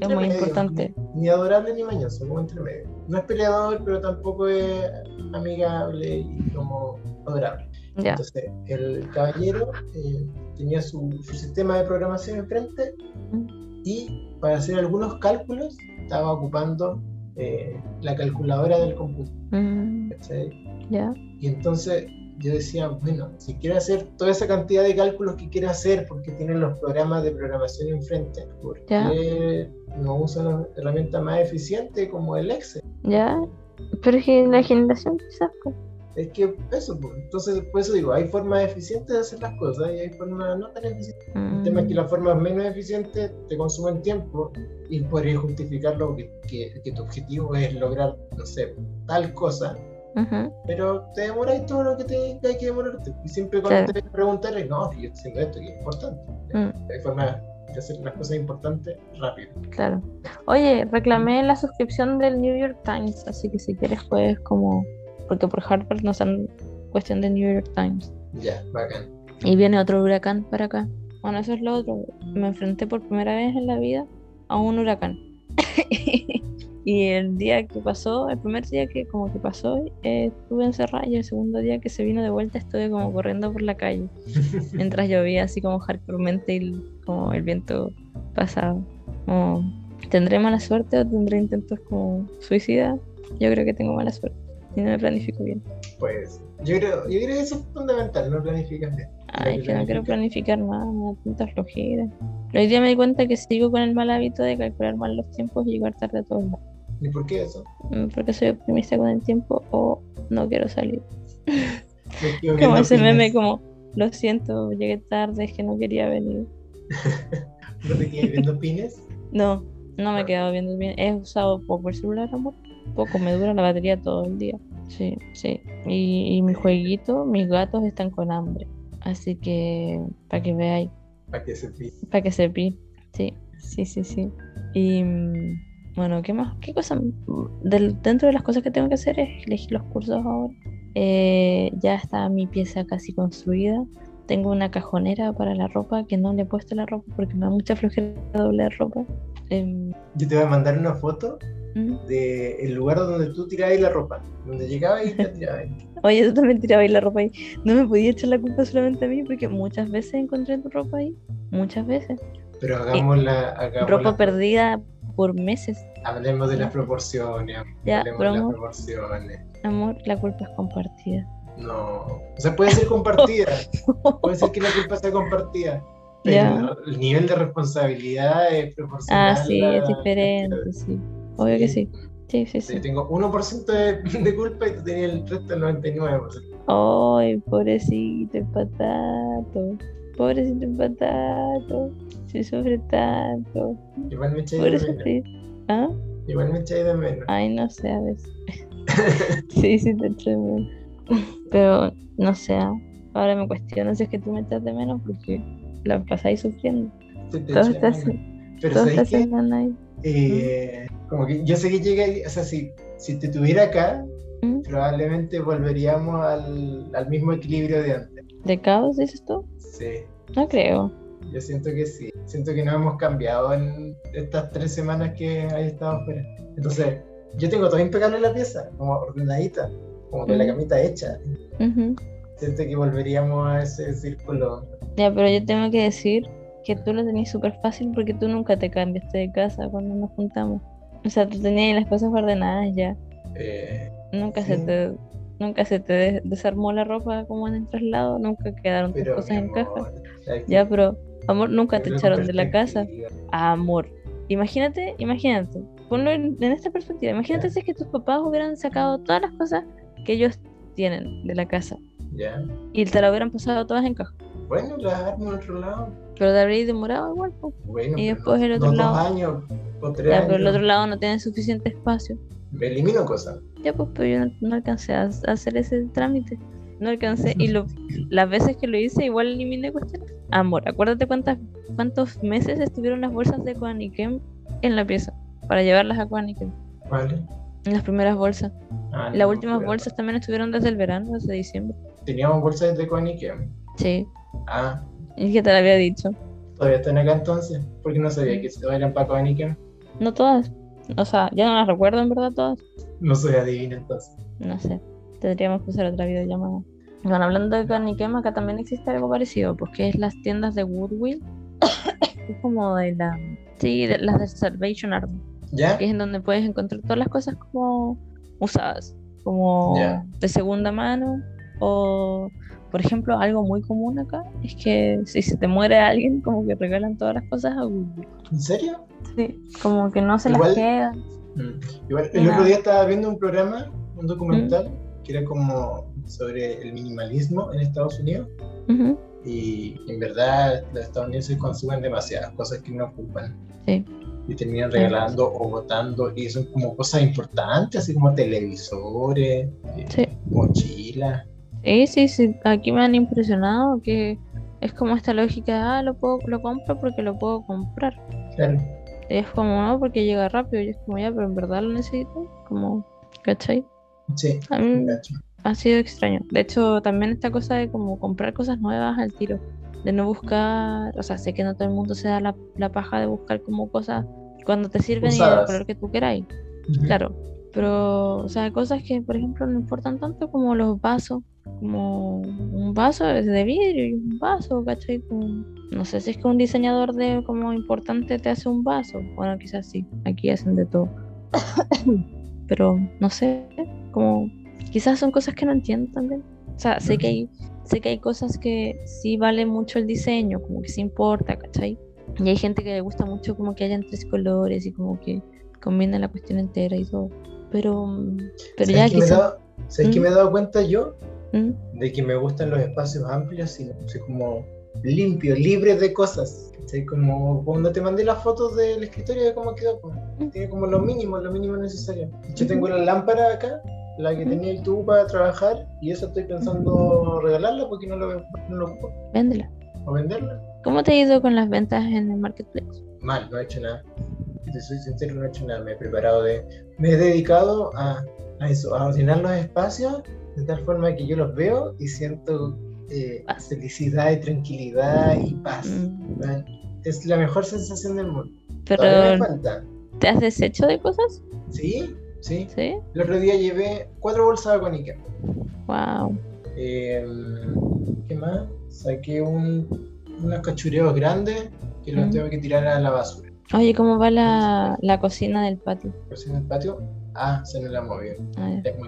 Es muy medio, importante. Ni, ni adorable ni mañoso, como entre medio. No es peleador, pero tampoco es amigable y como adorable. Ya. Entonces, el caballero eh, tenía su, su sistema de programación enfrente y para hacer algunos cálculos estaba ocupando eh, la calculadora del computador. Mm. Y entonces yo decía, bueno, si quiere hacer toda esa cantidad de cálculos que quiere hacer porque tienen los programas de programación enfrente, ¿por qué no usa una herramienta más eficiente como el Excel? Ya. Pero es que la generación quizás. pues. Es que eso, pues, entonces por eso digo, hay formas eficientes de hacer las cosas y hay formas no tan eficientes. El tema es que Mm, las formas menos eficientes te consumen tiempo y podrías justificarlo que, que, que tu objetivo es lograr, no sé, tal cosa, pero te demoráis todo lo que te hay que demorarte. Y siempre cuando Claro. te preguntar es, no, yo estoy haciendo esto que es importante. Mm. Hay formas de hacer las cosas importantes rápido. Claro. Oye, reclamé la suscripción del New York Times, así que si quieres puedes como... Porque por Harvard nos dan cuestión de New York Times. Ya, bacán. Y viene otro huracán para acá. Bueno, eso es lo otro. Me enfrenté por primera vez en la vida a un huracán. y el día que pasó, el primer día que como que pasó, eh, estuve encerrada y el segundo día que se vino de vuelta estuve como corriendo por la calle. Mientras llovía así como hardcoremente y como el viento pasaba. Como, ¿Tendré mala suerte o tendré intentos como suicida? Yo creo que tengo mala suerte. Y no me planifico bien. Pues yo creo, yo creo que eso es fundamental, no planificas bien. Ay, es que no quiero planificar más, me da tanta flojera. Pero hoy día me di cuenta que sigo con el mal hábito de calcular mal los tiempos y llegar tarde a todos lados. ¿Y por qué eso? Mm, Porque soy optimista con el tiempo o no quiero salir. Como ese meme pines. como, lo siento, llegué tarde, es que no quería venir. ¿No te quedas viendo pines? No, no me he quedado viendo bien. He usado poco el celular, amor. Poco, me dura la batería todo el día. Sí, sí. Y, y mi jueguito, mis gatos están con hambre. Así que, para que veáis. Para que se pine. Para que se pi. Sí, sí, sí, sí. Y mm, bueno, ¿qué más? ¿Qué cosa? Del- dentro de las cosas que tengo que hacer es elegir los cursos ahora. Eh, ya está mi pieza casi construida. Tengo una cajonera para la ropa que no le he puesto la ropa porque me da mucha flojera doblar ropa. Em, Yo te voy a mandar una foto ¿mm? del lugar donde tú tirabas la ropa. Donde llegabas y la tirabas. Oye, tú también tirabas la ropa ahí. No me podía echar la culpa solamente a mí porque muchas veces encontré tu ropa ahí. Muchas veces. Pero hagamos la. Hagamos Ropa la- perdida por meses. Hablemos de las proporciones. Ya, hablemos de las promo. proporciones. Amor, la culpa es compartida. No. O sea, puede ser compartida. puede ser que la culpa sea compartida. Pero Ya. el nivel de responsabilidad es proporcional. Ah, sí, a- es diferente, sí. Obvio que sí. Sí, sí, Yo sí. tengo 1% de, de culpa y tú tenías el resto del 99%. Ay, pobrecito el patato. Pobrecito el patato. Se sufre tanto. Igual me echáis de menos. ¿Ah? Igual me echáis de menos. Ay, no sé, a veces. sí, sí, te echo de menos. Pero, no sé. ¿ah? Ahora me cuestiono si es que tú me echas de menos porque la pasáis sufriendo. Sí, te Todo está, menos. Pero todo está ahí. Eh, como que yo sé que llega, ahí, o sea, si, si te tuviera acá, ¿Mm? probablemente volveríamos al, al mismo equilibrio de antes. ¿De caos dices tú? Sí, No creo. yo siento que sí. Siento que no hemos cambiado en estas tres semanas que he estado fuera. Entonces, yo tengo todo impecable en la pieza, como ordenadita, como que la camita hecha. Siento que volveríamos a ese círculo. Ya, pero yo tengo que decir que tú lo tenías súper fácil porque tú nunca te cambiaste de casa cuando nos juntamos. O sea, tú tenías las cosas ordenadas ya. Eh, Nunca se te nunca se te des- desarmó la ropa como en el traslado, nunca quedaron tus cosas en caja. Ya, pero amor, nunca te echaron de la casa. Amor. Imagínate, imagínate. Ponlo en, en esta perspectiva. Imagínate si es que tus papás hubieran sacado todas las cosas que ellos tienen de la casa Ya. y te la hubieran pasado todas en caja. Bueno, las armo en otro lado. Pero te habréis demorado igual, po. Bueno, Y después el otro no lado. dos años o tres Ya, años. pero el otro lado no tiene suficiente espacio. Me elimino cosas. Ya, pues, pero yo no, no alcancé a, a hacer ese trámite. No alcancé. Y lo, las veces que lo hice, igual eliminé cuestiones. Amor, acuérdate cuántas, cuántos meses estuvieron las bolsas de Koanikem en la pieza para llevarlas a Koanikem. Vale. En las primeras bolsas. Ah, Las no, últimas pero bolsas también estuvieron desde el verano, desde diciembre. Teníamos bolsas de Koenigsegg. Sí. Ah, Es que te lo había dicho. todavía están acá entonces. Porque no sabía que se eran para Koenigsegg. No todas. O sea, ya no las recuerdo en verdad todas. No soy adivino entonces. No sé. Tendríamos que hacer otra videollamada. Bueno, hablando de Koanikem, acá también existe algo parecido, porque es las tiendas de Goodwill. es como de la. Sí, de, las de Salvation Army, ¿Ya? que es en donde puedes encontrar todas las cosas como usadas, como Ya. de segunda mano, o por ejemplo, algo muy común acá es que si se te muere alguien, como que regalan todas las cosas a Goodwill. ¿En serio? Sí, como que no se Igual- las quedan. Mm. Igual, el otro día estaba viendo un programa, un Mm. documental, que era como sobre el minimalismo en Estados Unidos. Y en verdad los estadounidenses consumen demasiadas cosas que no ocupan. Sí. Y terminan regalando o botando. Y son como cosas importantes, así como televisores, eh, Sí. mochilas. Sí, sí, sí. Aquí me han impresionado que es como esta lógica, de, ah, lo puedo, lo compro porque lo puedo comprar. Claro. Y es como, no, porque llega rápido. Y es como, ya, pero en verdad lo necesito. Como, ¿cachai? Sí, A mí ha sido extraño. De hecho, también esta cosa de como comprar cosas nuevas al tiro. De no buscar, o sea, sé que no todo el mundo se da la, la paja de buscar como cosas cuando te sirven y del Usadas. color que tú queráis. Claro, pero, o sea, cosas que, por ejemplo, no importan tanto como los vasos, como un vaso es de vidrio y un vaso, ¿cachai? Como- no sé si es que un diseñador de como importante te hace un vaso, bueno, quizás sí, aquí hacen de todo, pero no sé, como quizás son cosas que no entiendo también, o sea, sé que hay, sé que hay cosas que sí vale mucho el diseño, como que sí importa, ¿cachai? Y hay gente que le gusta mucho como que hayan tres colores y como que combina la cuestión entera y todo. Pero, mm, pero ¿Sabes ya quizás. dado- ¿sabes qué ¿Mm? me he dado cuenta yo? ¿Mm? De que me gustan los espacios amplios y como limpios, libres de cosas. ¿cachai? Como cuando te mandé las fotos del escritorio de cómo quedó. pues, Mm. Tiene como lo mínimo, lo mínimo necesario. Yo Ujú. tengo la lámpara acá, la que Ujú. tenía el tubo para trabajar, y eso estoy pensando regalarla porque no lo, no lo ocupo. Véndela. O venderla. ¿Cómo te ha ido con las ventas en el marketplace? Mal, no he hecho nada. Si soy sincero, no he hecho nada. Me he preparado de. Me he dedicado a, a eso, a ordenar los espacios de tal forma que yo los veo y siento eh, felicidad y tranquilidad y paz. Mm, ¿verdad? Es la mejor sensación del mundo. Todavía me Pero, falta. ¿te has deshecho de cosas? Sí, sí. Sí. El otro día llevé cuatro bolsas con Ikea. Wow. Eh, ¿Qué más? Saqué un, unos cachureos grandes que los Mm. tengo que tirar a la basura. Oye, ¿cómo va la, la cocina del patio? Pues en el patio, ah, se me la movió.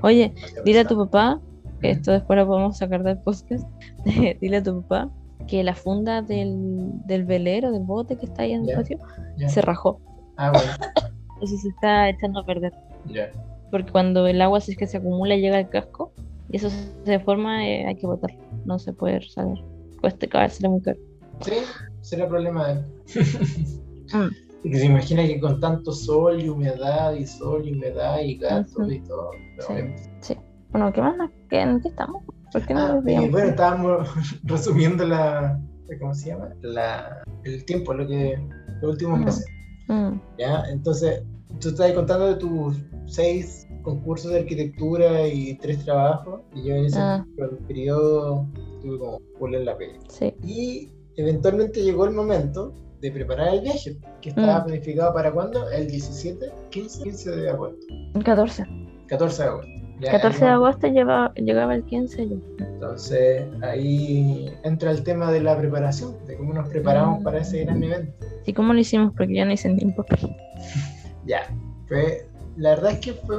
Oye, dile a tu papá, que esto después lo podemos sacar del podcast, dile a tu papá que la funda del, del velero, del bote que está ahí en el Ya. patio, Ya. se rajó. Ah, bueno, Entonces se está echando a perder. ya. Porque cuando el agua si es que se acumula llega al casco y eso se deforma, eh, hay que botarlo. No se puede saber. Cuesta acabárselo muy caro. Sí, será problema de él. Mm. Que se imagina que con tanto sol y humedad y sol y humedad y gatos Ujú. y todo. pero Sí. bueno. ¿qué más? nos- ¿Qué, ¿En qué estamos? ¿Por qué no Ah, veíamos? bueno, estábamos resumiendo la, ¿cómo se llama? La, el tiempo, lo que, los últimos meses. Mm, ¿ya? Entonces, tú estás contando de tus seis concursos de arquitectura y tres trabajos, y yo en ese Ah. periodo estuve como full en la pega. Sí. Y eventualmente llegó el momento de preparar el viaje, que estaba Mm. planificado para cuándo? El 17, 15, 15 de agosto. El 14. 14 de agosto. Ya, 14 de agosto lleva, llegaba el 15 yo. Entonces ahí entra el tema de la preparación, de cómo nos preparamos Mm. para ese gran evento. ¿Y cómo lo hicimos? Porque ya no hice papel. Ya, fue, la verdad es que fue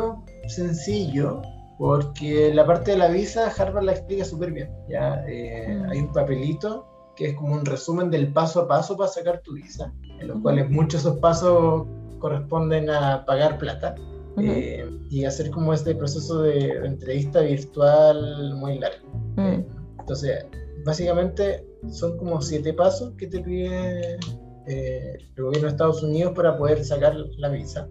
sencillo porque la parte de la visa Harvard la explica súper bien. Ya Eh, Mm. hay un papelito que es como un resumen del paso a paso para sacar tu visa, en los cuales muchos de esos pasos corresponden a pagar plata Ujú. eh, y hacer como este proceso de entrevista virtual muy largo. Mm. Entonces, básicamente son como siete pasos que te pide eh, el gobierno de Estados Unidos para poder sacar la visa.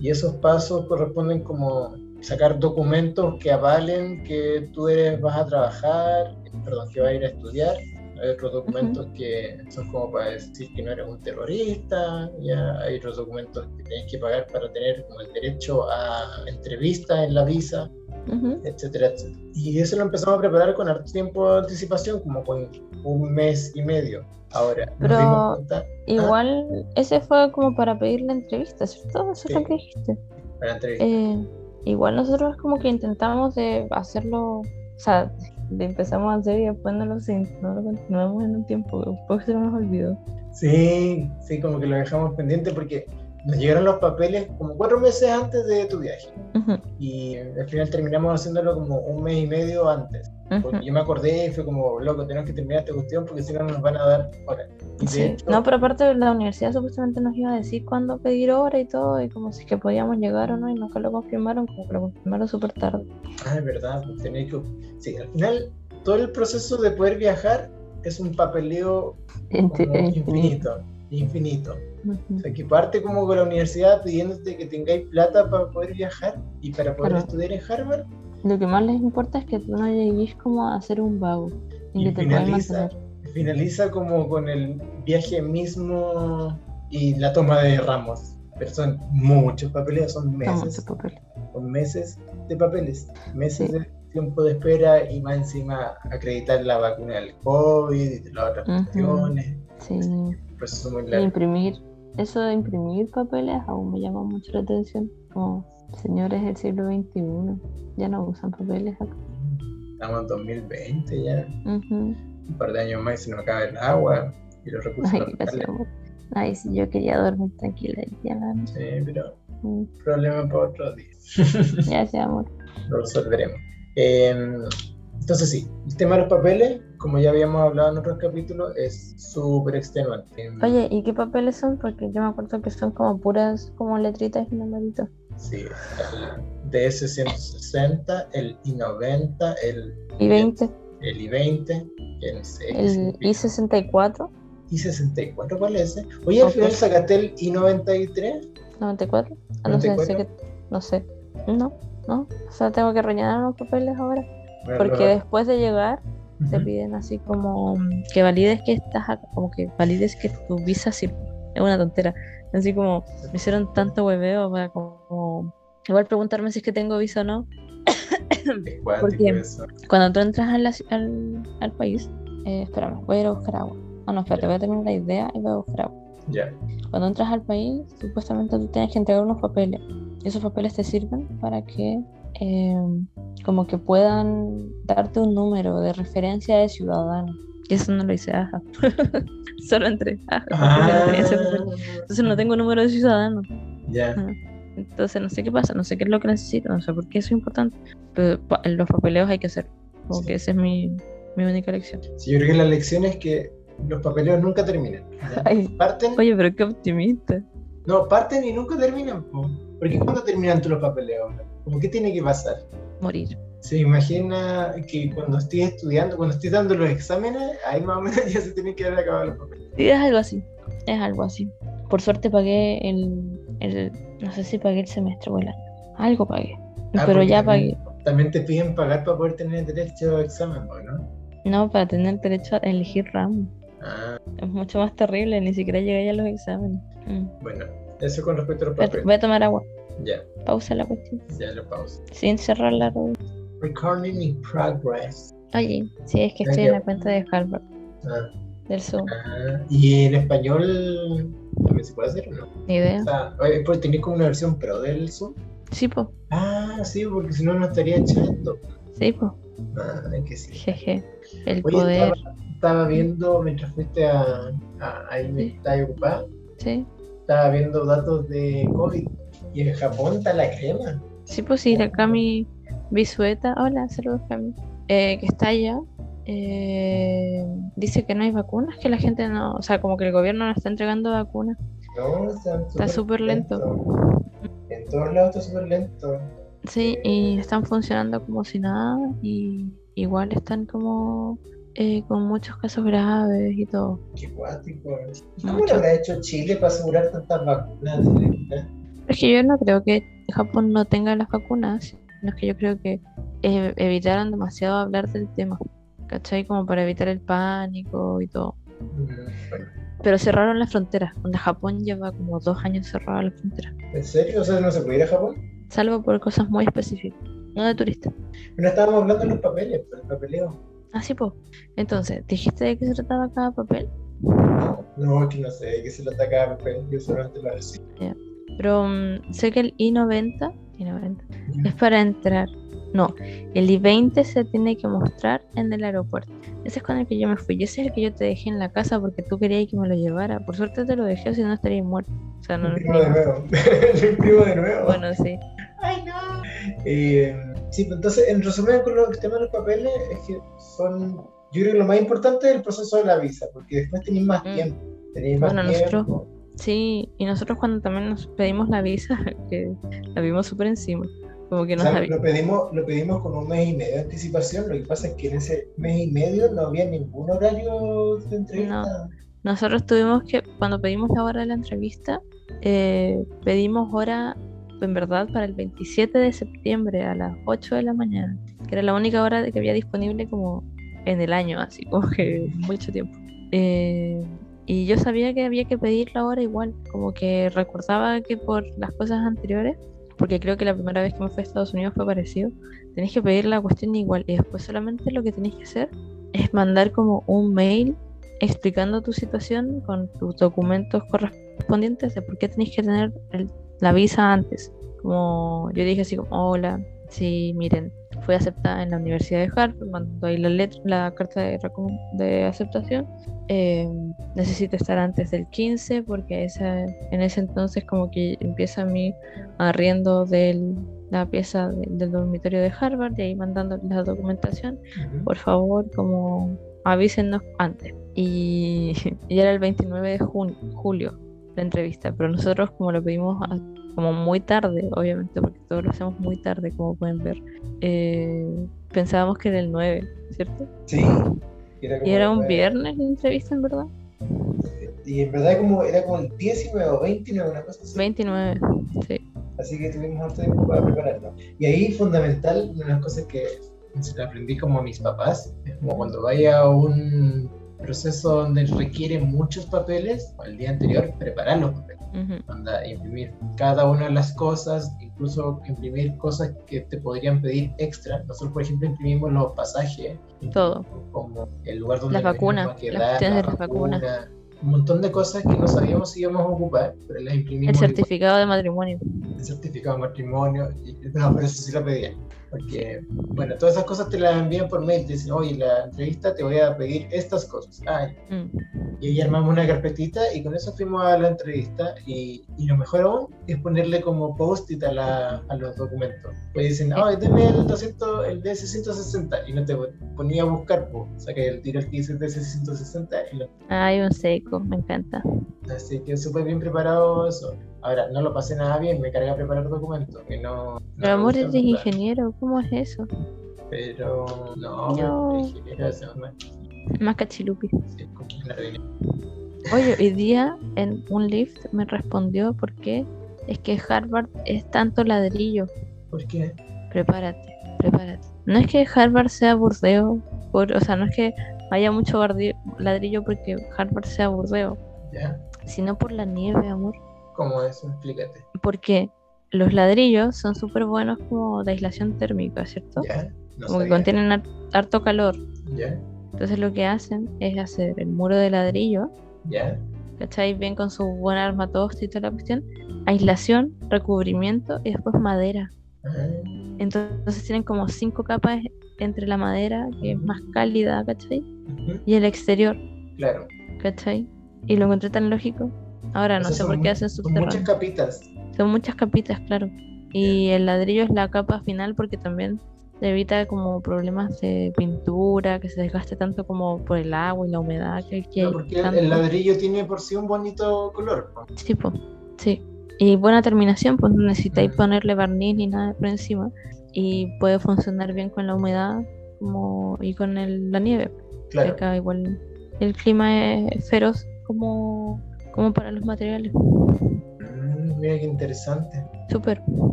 Y esos pasos corresponden como sacar documentos que avalen que tú eres, vas a trabajar, perdón, que vas a ir a estudiar. Hay otros documentos que son como para decir que no eres un terrorista, ya hay otros documentos que tienes que pagar para tener como el derecho a entrevista en la visa etcétera, etcétera. Y eso lo empezamos a preparar con harto tiempo de anticipación, como con un mes y medio. Ahora, Pero- cuenta Igual, ese fue como para pedir la entrevista, ¿cierto? Eso es lo Sí. que dijiste. para entrevista. Eh, igual nosotros como que intentamos de hacerlo, o sea, empezamos a hacer y después no lo, no lo continuamos en un tiempo, después se nos olvidó. Sí, sí, como que lo dejamos pendiente porque nos llegaron los papeles como cuatro meses antes de tu viaje. Y al final terminamos haciéndolo como un mes y medio antes. Porque yo me acordé y fue como, loco, tenemos que terminar esta cuestión porque si no no nos van a dar hora. Sí. hecho- No, pero aparte la universidad supuestamente nos iba a decir cuándo pedir hora y todo, y como si es que podíamos llegar o no, y nunca lo confirmaron, como que lo confirmaron súper tarde. Ah, es verdad, pues que... Sí, al final todo el proceso de poder viajar es un papeleo como infinito, infinito. O sea, que parte como con la universidad pidiéndote que tengáis plata para poder viajar y para poder Claro. estudiar en Harvard Lo que más les importa es que tú no llegues como a ser un vago, y que te finaliza, finaliza como con el viaje mismo y la toma de ramos. Pero son muchos papeles, son meses, ese papel. son meses de papeles, meses Sí. de tiempo de espera y más encima acreditar la vacuna del COVID y las otras Ujú. cuestiones. Sí. Proceso muy largo. imprimir, eso de imprimir papeles aún me llama mucho la atención. Como señores del siglo XXI, ya no usan papeles acá. Estamos en 2020 ya. Ujú. un par de años más y se nos acaba el agua y los recursos Ay. Ay, si yo quería dormir tranquila día, la noche. Sí, pero Mm, problema para otro día. Gracias, amor. Lo resolveremos. Eh, entonces sí, el tema de los papeles, como ya habíamos hablado en otros capítulos, es súper extenuante. Oye, ¿y qué papeles son? Porque yo me acuerdo que son como puras, como letritas y numeritos. Sí, el DS-160, el I-90, el, ¿Y 20? el I-20, el, ¿El significa. I-64? I-64, ¿cuál es ese? Oye, al final sacaste el I-93. ¿94? Ah, no sé, sé que... No sé. No, no. O sea, tengo que rellenar los papeles ahora. Bueno, Porque después de llegar te piden así como que valides que estás acá, como que valides que tu visa sirve. Es una tontera. Así como me hicieron tanto hueveo para como igual preguntarme si es que tengo visa o no. Porque-. Cuando tú entras a la ci- al, al país, eh, espérame, voy a ir a buscar agua. Ah, no, espérate, voy a terminar la idea y voy a buscar agua. Ya. Cuando entras al país, supuestamente tú tienes que entregar unos papeles. Esos papeles te sirven para que eh, como que puedan darte un número de referencia de ciudadano. Y eso no lo hice, ajá. Solo entré, tenía ese papel. Entonces no tengo número de ciudadano. Ya. Ajá. Entonces no sé qué pasa, no sé qué es lo que necesito, no sé por qué eso es importante. Pero los papeleos hay que hacer. Como Sí. que esa es mi, mi única lección. Sí, yo creo que la lección es que los papeleos nunca terminan. Ay, Parten, oye, pero qué optimista. no, parten y nunca terminan. po. Porque ¿cuándo terminan tú los papeleos? ¿Cómo qué tiene que pasar? Morir. Se imagina que cuando estés estudiando, cuando estés dando los exámenes, ahí más o menos ya se tienen que haber acabado los papeles. Sí, es algo así. Es algo así. Por suerte pagué el, el no sé si pagué el semestre o el año. Algo pagué. Ah, pero ya pagué. También te piden pagar para poder tener derecho a examen, ¿no? No, para tener derecho a elegir ramo. Ah, Es mucho más terrible, ni siquiera llegué a los exámenes. Mm. bueno, eso con respecto a los papeles. voy a tomar agua. Ya, Pausa la cuestión. ya lo pausa. Sin cerrar la rodilla. Recording in progress. Oye, sí, es que estoy en la cuenta de Harvard, Ah, del Zoom. ah, y en español también se puede hacer, ¿o ¿no? Ni idea. O sea, pues tenés como una versión pro del Zoom. Sí, po. Ah, sí, porque si no, no estaría echando. Sí, po. Ah, que sí. Jeje. El Oye, poder. Estaba, estaba viendo mientras fuiste a, a- ahí me Sí. ocupada, Sí. Estaba viendo datos de COVID y en Japón está la crema. Sí, pues sí, la Cami Bisueta. Hola, saludos, Cami. Eh, que está allá. eh, dice que no hay vacunas, que la gente no. O sea, como que el gobierno no está entregando vacunas. No, está Está súper lento. En todos lados está súper lento. Sí, y están funcionando como si nada. Y igual están como eh, con muchos casos graves y todo. Qué cuático. ¿Y cómo lo habrá hecho Chile para asegurar tantas vacunas? de verdad? Es que yo no creo que Japón no tenga las vacunas, sino que yo creo que eh, evitaron demasiado hablar del tema, ¿cachai? Como para evitar el pánico y todo. Mm, Pero cerraron las fronteras, donde Japón lleva como dos años cerrada la frontera, ¿En serio? O sea, ¿no se puede ir a Japón? salvo por cosas muy específicas, no de turistas. No estábamos hablando de los papeles, pero el papeleo. Así pues. Entonces, ¿dijiste de qué se trataba cada papel? No, es que no sé de qué se lo ataca a papel. Yo solamente lo decía. Pero mm, sé que el I-90, I-90 es para entrar. No, el I-20 se tiene que mostrar en el aeropuerto. Ese es con el que yo me fui. Y ese es el que yo te dejé en la casa porque tú querías que me lo llevara. Por suerte te lo dejé, si no estaría muerto. O sea, no Lo imprimo de nuevo. Lo imprimo de nuevo. Bueno, sí. ¡Ay, no! Eh, sí, pues entonces, en resumen, con los temas de los papeles, es que son. Yo creo que lo más importante es el proceso de la visa, porque después tenéis más Mm. tiempo. Tenéis más Bueno, tiempo. nosotros- Sí, y nosotros cuando también nos pedimos la visa, que la vimos súper encima. Como que O nos sea, lo, pedimos, lo pedimos con un mes y medio de anticipación. Lo que pasa es que en ese mes y medio no había ningún horario de entrevista. Nosotros tuvimos que, cuando pedimos la hora de la entrevista, eh, pedimos hora, en verdad, para el 27 de septiembre a las 8 de la mañana, que era la única hora que había disponible como en el año, así como que mucho tiempo. Eh, y yo sabía que había que pedir la hora igual, como que recordaba que por las cosas anteriores, porque creo que la primera vez que me fui a Estados Unidos fue parecido, tenéis que pedir la cuestión igual y después solamente lo que tenéis que hacer es mandar como un mail explicando tu situación con tus documentos correspondientes de por qué tenéis que tener el- la visa antes. Como yo dije así como, hola, sí, miren, fui aceptada en la Universidad de Harvard, mandando ahí la letra, la carta de, de aceptación. Eh, necesito estar antes del 15 porque esa, en ese entonces como que empieza mi arriendo de la pieza de- del dormitorio de Harvard y ahí mandando la documentación por favor, como avísenos antes. Y, y era el 29 de jun- julio la entrevista, pero nosotros como lo pedimos a- como muy tarde, obviamente, porque todos lo hacemos muy tarde, como pueden ver, eh, pensábamos que era el 9, ¿cierto? Sí. Era Y era un viernes la entrevista, en verdad. Y en verdad como, era como el 19 o 29, una cosa así. 29, sí. Así que tuvimos harto tiempo para prepararlo. Y ahí, fundamental, una de las cosas que aprendí como a mis papás, es como cuando vaya a un proceso donde requiere muchos papeles, o el día anterior, preparar los papeles. Ujú. Anda, imprimir cada una de las cosas, incluso imprimir cosas que te podrían pedir extra. Nosotros, por ejemplo, imprimimos los pasajes, Todo. como el lugar donde Las vacunas, las quedar, cuestiones la de las vacunas. vacuna, un montón de cosas que no sabíamos si íbamos a ocupar, pero las imprimimos. El igual certificado de matrimonio. el certificado de matrimonio, y, no, pero eso sí lo pedían. Porque, bueno, todas esas cosas te las envían por mail, te dicen, oye, la entrevista te voy a pedir estas cosas. Ah, Mm. y ahí armamos una carpetita y con eso fuimos a la entrevista y, y lo mejor aún es ponerle como post-it a, la- a los documentos. Pues dicen, oh, deme el, 200, el DS160 y no te ponía a buscar, pues, saca el tiro el que dice DS160 y lo Hay un seco, me encanta. Así que súper bien preparado eso. Ahora, no lo pasé nada bien, me cargué a preparar documentos. Que no, no Pero amor, eres ingeniero, ¿cómo es eso? Pero no, No. pero ingeniero es una- Más cachilupi. sí. Oye, hoy día en un lift me respondió por qué es que Harvard es tanto ladrillo. ¿Por qué? Prepárate, prepárate. No es que Harvard sea burdeo, por, o sea, no es que haya mucho ladrillo porque Harvard sea burdeo, ¿Ya? sino por la nieve, amor. ¿Cómo es? Explícate. Porque los ladrillos son súper buenos como de aislación térmica, ¿cierto? ¿Ya? No como que contienen har- harto calor. Ya, Entonces lo que hacen es hacer el muro de ladrillo, ya. ¿cachai? Bien con su buen armatoste y toda la cuestión. Aislación, recubrimiento y después madera. Entonces tienen como cinco capas entre la madera, que es más cálida, ¿cachai? ujú, Y el exterior, Claro. ¿cachai? Y lo encontré tan lógico. Ahora no sé por qué hacen Son muchas capitas. Son muchas capitas, claro. Y el ladrillo es la capa final porque también evita como problemas de pintura, que se desgaste tanto como por el agua y la humedad que, que No, hay porque tanto. el ladrillo tiene por sí un bonito color. po. Sí, po, sí. Y buena terminación, pues no necesitáis Mm. ponerle barniz ni nada por encima. Y puede funcionar bien con la humedad como, y con el- la nieve. Claro. Acá igual el clima es feroz como, como para los materiales. Mm, mira qué interesante. Súper.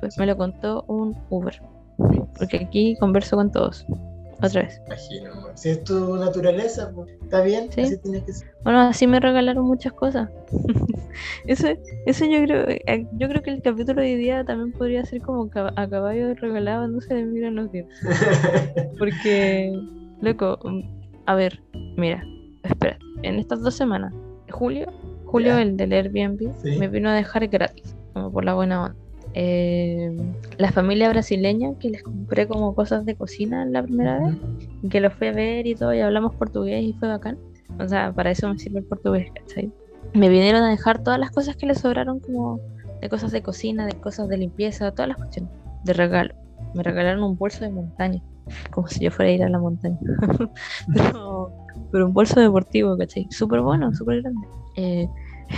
Pues me lo contó un Uber. Porque aquí converso con todos. Otra vez. Imagino. Si es tu naturaleza, pues, está bien. Sí. Así tiene que ser. Bueno, así me regalaron muchas cosas. eso, eso yo creo, eh, yo creo que el capítulo de hoy día también podría ser como a caballo regalado, no se le miran los dientes. Porque, loco, mm, a ver, mira, espera, en estas dos semanas, Julio, Julio, el del Airbnb, Sí. me vino a dejar gratis, como por la buena onda. Eh, la familia brasileña que les compré como cosas de cocina la primera vez, y que los fui a ver y todo, y hablamos portugués y fue bacán. O sea, para eso me sirve el portugués, ¿cachai? Me vinieron a dejar todas las cosas que les sobraron como de cosas de cocina, de cosas de limpieza, todas las cuestiones, de regalo. Me regalaron un bolso de montaña, como si yo fuera a ir a la montaña. pero, pero un bolso deportivo, ¿cachai? Súper bueno, súper grande. Eh,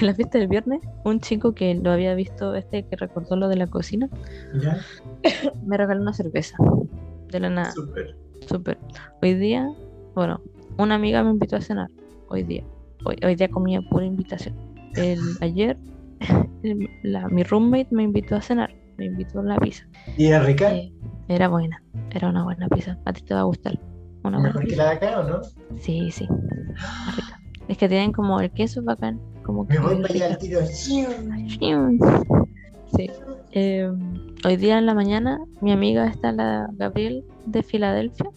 en la fiesta del viernes, un chico que lo había visto, este que recordó lo de la cocina, Ya, me regaló una cerveza. De la nada. súper. Súper. Hoy día, bueno, una amiga me invitó a cenar. Hoy día. Hoy, hoy día comía pura invitación. El, ayer, el- la, mi roommate me invitó a cenar. Me invitó a la pizza. ¿Y era rica? Eh, era buena. Era una buena pizza. A ti te va a gustar. Una ¿Mejor que la de acá o no? Sí, sí. Rica. Es que tienen como el queso bacán. Como Me voy para allá al tiro. Sí. Eh, hoy día en la mañana, mi amiga está la Gabriel de Filadelfia,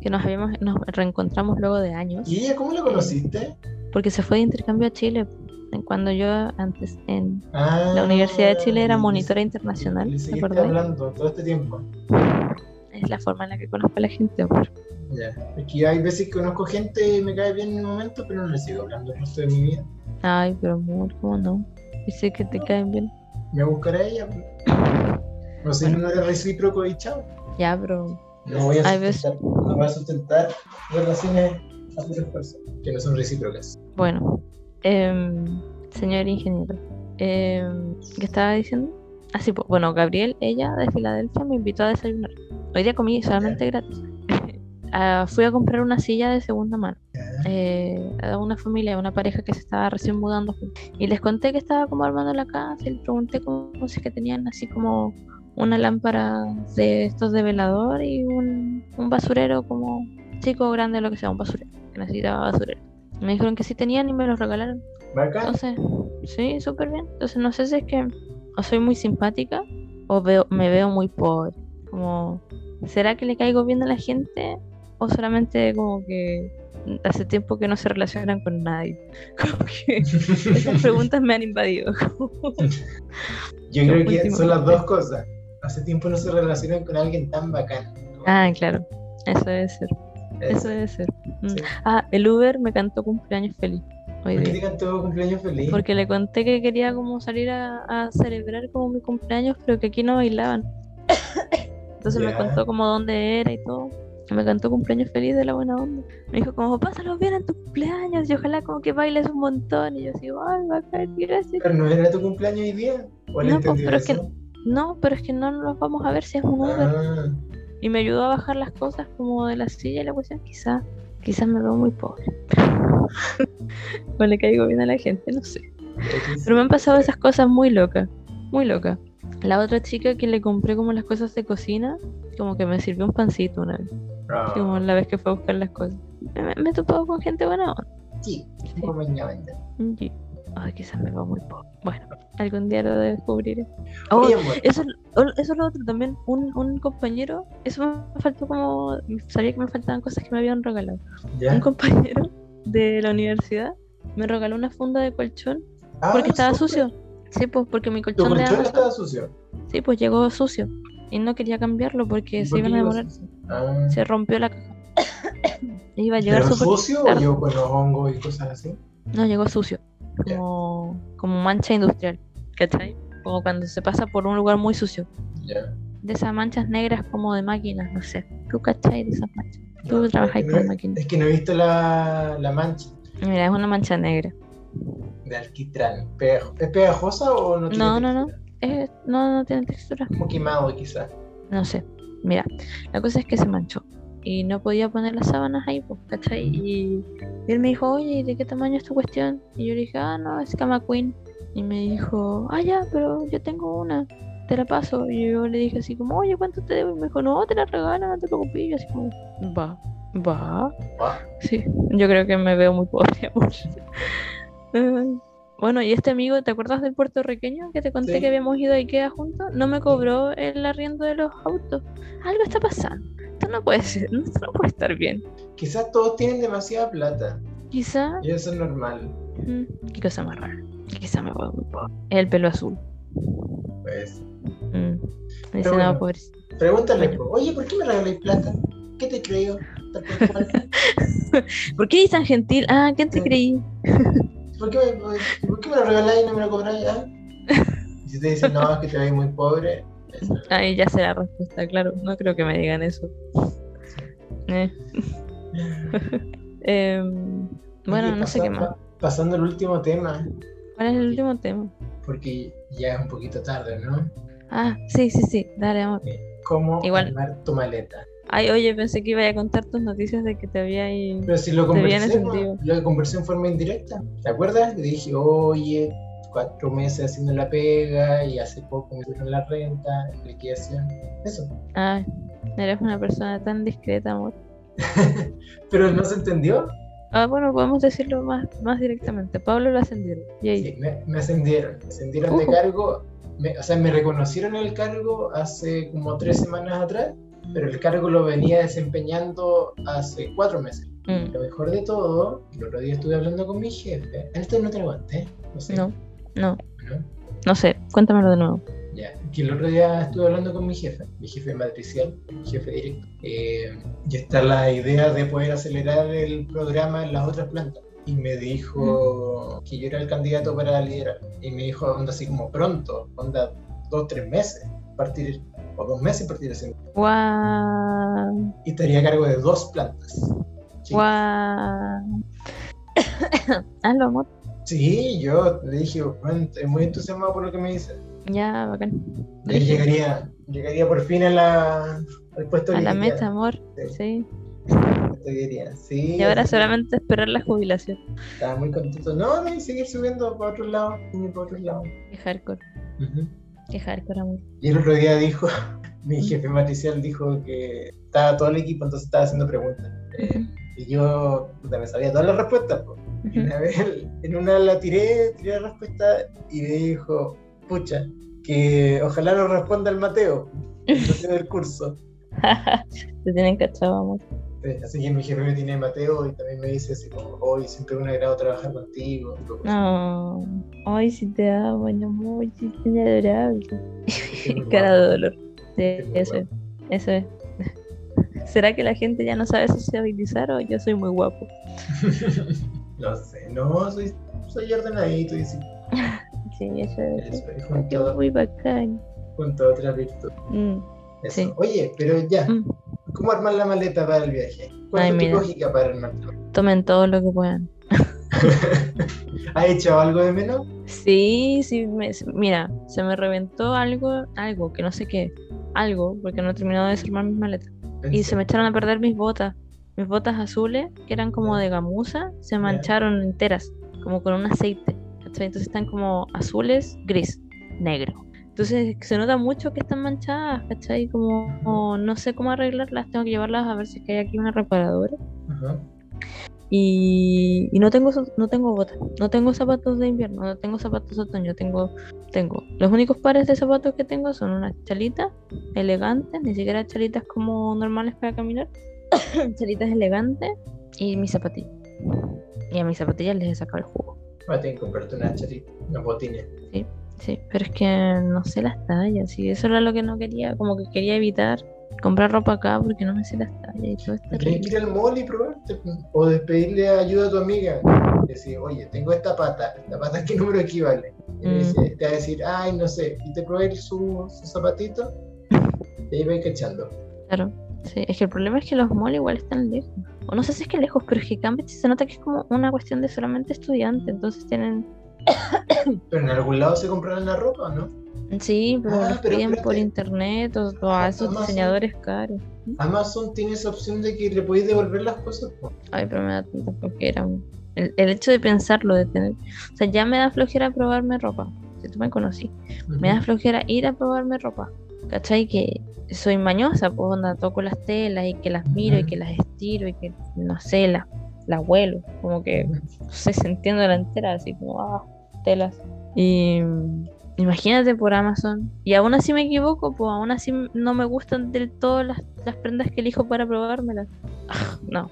que nos habíamos, nos reencontramos luego de años. ¿Y ella cómo la conociste? porque se fue de intercambio a Chile. Cuando yo antes en Ah, la Universidad de Chile era monitora internacional, Le hablando todo este tiempo. Es la forma en la que conozco a la gente. amor. Ya. Es que hay veces que conozco gente y me cae bien en un momento, pero no le sigo hablando el resto de mi vida. Ay, pero amor, ¿cómo no? Dice que te caen bien. Me buscará ella. No sé, no es recíproco y chao. Ya, pero No voy a Hay veces- sustentar, no voy a sustentar relaciones a otras personas que no son recíprocas. bueno. em, señor ingeniero, em, ¿qué estaba diciendo? Así, pues, bueno, Gabriel, ella de Filadelfia, me invitó a desayunar. Hoy día comí solamente gratis. Ah, fui a comprar una silla de segunda mano. eh, a una familia, a una pareja que se estaba recién mudando. Y les conté que estaba como armando la casa y les pregunté como si es que tenían así como una lámpara de estos de velador y un, un basurero como chico o grande, lo que sea, un basurero, que necesitaba basurero. Me dijeron que sí tenían y me lo regalaron. Bacán. Entonces, sí, súper bien. Entonces no sé si es que o soy muy simpática o veo, me veo muy pobre. Como, ¿será que le caigo bien a la gente? O solamente como que hace tiempo que no se relacionan con nadie. Como que esas preguntas me han invadido. Yo creo que son las dos cosas. Hace tiempo no se relacionan con alguien tan bacán. ah, claro. Eso debe ser. Eso Eso. debe ser. Mm. Sí. Ah, el Uber me cantó cumpleaños feliz hoy ¿Por qué te cantó cumpleaños feliz? Porque le conté que quería como salir a, a celebrar como mi cumpleaños, pero que aquí no bailaban. Entonces me contó como dónde era y todo. Me cantó cumpleaños feliz de la buena onda. Me dijo como, pásalo bien en tu cumpleaños y ojalá como que bailes un montón. Y yo así, ay, bacán, gracias. Pero no era tu cumpleaños hoy día. ¿O le No, pues, pero es que-? No, pero es que no nos vamos a ver si es un Uber. Ah, Y me ayudó a bajar las cosas como de la silla y la cuestión. Quizás quizás me veo muy pobre. o le caigo bien a la gente, no sé. Pero me han pasado esas cosas muy locas, muy locas. La otra chica que le compré como las cosas de cocina, como que me sirvió un pancito una vez, Ah, como la vez que fue a buscar las cosas. Me, me he topado con gente buena onda. sí, mañana. Sí. Ay, quizás me va muy poco. Bueno, algún día lo descubriré. Oh, Oye, amor, eso, eso es lo otro también. Un, un compañero, eso me faltó como. Sabía que me faltaban cosas que me habían regalado. ¿ya? Un compañero de la universidad me regaló una funda de colchón Ah, porque estaba súper. sucio. Sí, pues porque mi colchón colchón estaba sucio. sí, pues llegó sucio. Y no quería cambiarlo porque ¿Y se iban a demorar. Ah. Se rompió la caja. Iba a llegar ¿Pero sucio o llegó con los hongos y cosas así? No, llegó sucio. Como, como mancha industrial. ¿Cachai? Como cuando se pasa por un lugar muy sucio. Ya. De esas manchas negras como de máquinas, no sé. ¿Tú cachai de esas manchas? Tú No, trabajas que con no- máquinas. Es que no he visto la, la mancha Mira, es una mancha negra. De alquitrán. Pegajo- ¿Es pegajosa o no tiene No, no, no. textura? Es- no, no tiene textura. Como quemado quizás. No sé. Mira, la cosa es que se manchó. Y no podía poner las sábanas ahí, pues, ¿cachai? Y, él me dijo, oye, ¿y ¿de qué tamaño es tu cuestión? Y yo le dije, ah, no, es cama queen. Y me dijo, ah, ya, pero yo tengo una, te la paso. Y yo le dije así como, oye, ¿cuánto te debo? Y me dijo, no, te la regalo, no te preocupes. Y yo así como, va, va. Sí, yo creo que me veo muy pobre, amor. Bueno, y este amigo, ¿te acuerdas del puertorriqueño que te conté Sí. que habíamos ido a Ikea juntos? No me cobró el arriendo de los autos. Algo está pasando. Esto no puede ser, esto no puede estar bien. Quizás todos tienen demasiada plata. Quizá, Y eso es normal. mm, qué cosa más rara. Quizá me muy pobre. El pelo azul. Pues. Mm. Me dice, bueno. no. Pregúntale, Bueno. oye, ¿por qué me regaláis plata? ¿Qué te creo? Tal por cual. ¿Por qué eres tan gentil? Ah, ¿quién te Sí. creí? ¿Por qué, me, por qué me lo regaláis y no me lo cobráis? ah? Y si te dicen, no, es que te veis muy pobre. eso. Ahí ya sé la respuesta, claro. No creo que me digan eso. Eh. Em, bueno, no sé qué más. pa- Pasando al último tema, ¿Cuál es el último tema? porque ya es un poquito tarde, ¿no? Ah, sí, sí, sí. Dale, amor. ¿Cómo Igual. armar tu maleta? Ay, oye, pensé que iba a contar tus noticias de que te había ido. Pero si lo conversé, conversé en forma indirecta. ¿Te acuerdas? Le dije, oye, cuatro meses haciendo la pega y hace poco me subieron la renta, liquidación. Eso. Ay, eres una persona tan discreta, amor. Pero no se entendió. Ah, bueno, podemos decirlo más, más directamente. Pablo lo ascendieron. Yay. Sí, me, me ascendieron. Me ascendieron de Ujú. cargo. me- o sea, me reconocieron el cargo hace como tres semanas atrás, pero el cargo lo venía desempeñando hace cuatro meses. Mm, Lo mejor de todo, el otro día estuve hablando con mi jefe. Esto no te lo conté. No sé. no, no, ¿no? no sé. Cuéntamelo de nuevo. Ya, que el otro día estuve hablando con mi jefe, mi jefe matricial, mi jefe directo, eh, y está la idea de poder acelerar el programa en las otras plantas. Y me dijo que yo era el candidato para liderar. Y me dijo, onda así como pronto, onda dos, tres meses, partir, o dos meses partir haciendo. Guau, Y estaría a cargo de dos plantas. Guau. Hazlo, amor. Sí, yo le dije, bueno, estoy muy entusiasmado por lo que me dice. Ya, bacán. Y llegaría, llegaría por fin a la, al puesto A que la quería. meta, amor. Sí. Y ahora solamente esperar la jubilación. Estaba muy contento. No, no, y seguir subiendo para otro lado, y para otro lado. Qué hardcore. Ujú. Qué hardcore, amor. Y el otro día dijo, mi jefe matricial dijo que estaba todo el equipo, entonces estaba haciendo preguntas. Y yo puta, me sabía todas las respuestas. una vez en una la tiré, tiré la respuesta y me dijo, pucha, que ojalá lo responda el Mateo, el Mateo del curso. Te tienen cachado, amor. Eh, Así que mi jefe me tiene Mateo y también me dice así como, hoy siempre es un agrado trabajar contigo. todo. No. Ay, si te amo, amor. Te adorable. muy Cara de dolor. Sí, Es muy eso es. Eso es. ¿Será que la gente ya no sabe sociabilizar o yo soy muy guapo? no sé, no, soy, soy ordenadito y sí, Sí, eso es. eso es junto, muy bacán. junto a otra virtud. Mm, Eso. Sí. Oye, pero ya, mm. ¿Cómo armar la maleta para el viaje? ¿Cuál Ay, es tu lógica para armar la maleta? Tomen todo lo que puedan. ¿Has hecho algo de menos? Sí, sí, me- mira, se me reventó algo, algo, que no sé qué, algo, porque no he terminado de desarmar mis maletas. Y se me echaron a perder mis botas. Mis botas azules, que eran como de gamuza, se mancharon enteras, como con un aceite. Entonces están como azules, gris, negro. Entonces se nota mucho que están manchadas, ¿cachai? Como, como no sé cómo arreglarlas, tengo que llevarlas a ver si es que hay aquí una reparadora. Ajá. Y, y no tengo no tengo botas, no tengo zapatos de invierno, no tengo zapatos de otoño, tengo, tengo. Los únicos pares de zapatos que tengo son unas chalitas elegantes, ni siquiera chalitas como normales para caminar, chalitas elegantes y mis zapatillas. Y a mis zapatillas les he sacado el jugo. Voy a tener que comprarte unas chalitas, unas botines. Sí, sí, pero es que no sé las tallas, y eso era lo que no quería, como que quería evitar comprar ropa acá porque no me sé las tallas y todo esto. Tienes que ir al mall y probarte. O de pedirle ayuda a tu amiga. Decir, oye, tengo esta pata. ¿Esta pata qué número equivale? Y Mm. dice- te va a decir, ay, no sé. Y te probé su, su zapatito. Y ahí vais cachando. Claro, sí, es que el problema es que los malls igual están lejos. O no sé si es que lejos, pero es que Cambridge se nota que es como una cuestión de solamente estudiantes, entonces tienen... Pero en algún lado se comprarán la ropa, ¿no? Sí, pero Ah, los pero piden por internet o, o a esos Amazon. diseñadores caros. Amazon tiene esa opción de que le podéis devolver las cosas. Ay, pero me da tanta flojera. El, el hecho de pensarlo, de tener... O sea, ya me da flojera probarme ropa. Si tú me conocí. Me da flojera ir a probarme ropa. ¿Cachai? Que soy mañosa, pues onda, toco las telas y que las miro y que las estiro y que, no sé, las, las huelo. Como que, no sé, sintiendo la entera, así como, ah, telas. Y imagínate por Amazon. Y aún así me equivoco, pues aún así no me gustan del todo las, las prendas que elijo para probármelas. Ah, no,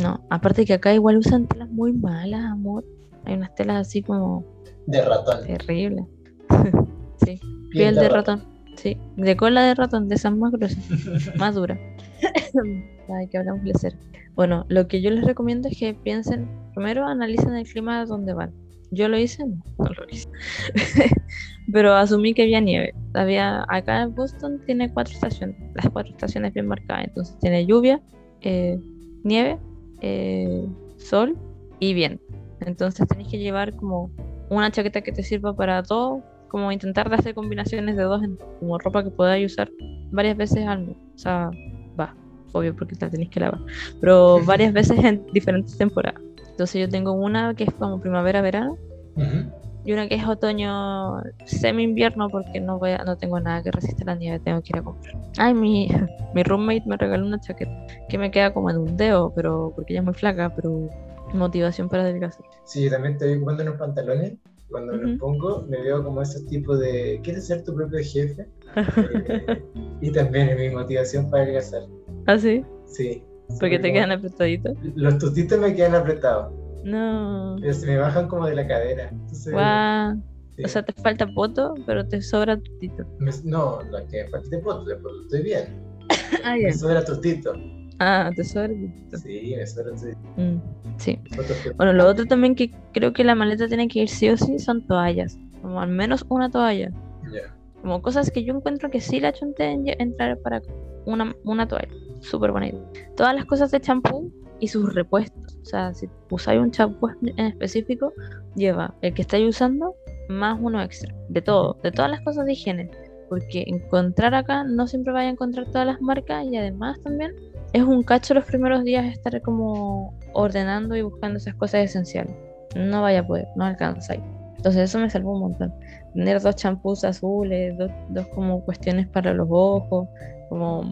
no. Aparte que acá igual usan telas muy malas, amor. Hay unas telas así como De ratón. terribles. sí. Piel Piel de ratón. Sí, de cola de ratón, de esas más gruesas, más duras. Ay, que hablamos ser. Bueno, lo que yo les recomiendo es que piensen, primero analicen el clima donde van. Yo lo hice, no, no lo hice. Pero asumí que había nieve. Había, acá en Boston tiene cuatro estaciones, las cuatro estaciones bien marcadas. Entonces tiene lluvia, eh, nieve, eh, sol y viento. Entonces tenéis que llevar como una chaqueta que te sirva para todo, como intentar de hacer combinaciones de dos, como ropa que podáis usar varias veces al mes. O sea, obvio porque la tenéis que lavar, pero varias veces en diferentes temporadas. Entonces yo tengo una que es como primavera-verano Ujú. y una que es otoño semi-invierno porque no voy a- no tengo nada que resista la nieve, tengo que ir a comprar. Ay, mi, mi roommate me regaló una chaqueta que me queda como en un dedo, pero porque ella es muy flaca, pero motivación para adelgazar. Sí, yo también estoy ocupando unos pantalones. Cuando me los pongo, me veo como esos tipos de. ¿Quieres ser tu propio jefe? Eh, y también es mi motivación para adelgazar. ¿Ah, sí? Sí. Porque te quedan apretaditos. Los tostitos me quedan apretados. No. Pero se me bajan como de la cadera. Entonces, sí. O sea, te falta poto, pero te sobra tutito. Me- no, lo que me falta de poto, después estoy bien. Ah, Me sobra tostito. Ah, te sobra tutito. Sí, me sobra tostito. Mm, sí. Tostito. Bueno, lo otro también que creo que la maleta tiene que ir sí o sí son toallas. Como al menos una toalla. Ya. Como cosas que yo encuentro que sí la chunté en entrar para una, una toalla. Súper bonito. Todas las cosas de champú y sus repuestos. O sea, si usáis un champú en específico, lleva el que estáis usando más uno extra. De todo, de todas las cosas de higiene. Porque encontrar acá no siempre vaya a encontrar todas las marcas y además también es un cacho los primeros días estar como ordenando y buscando esas cosas esenciales. No vaya a poder, no alcanzáis. Entonces eso me salvó un montón. Tener dos champús azules, dos, dos como cuestiones para los ojos, como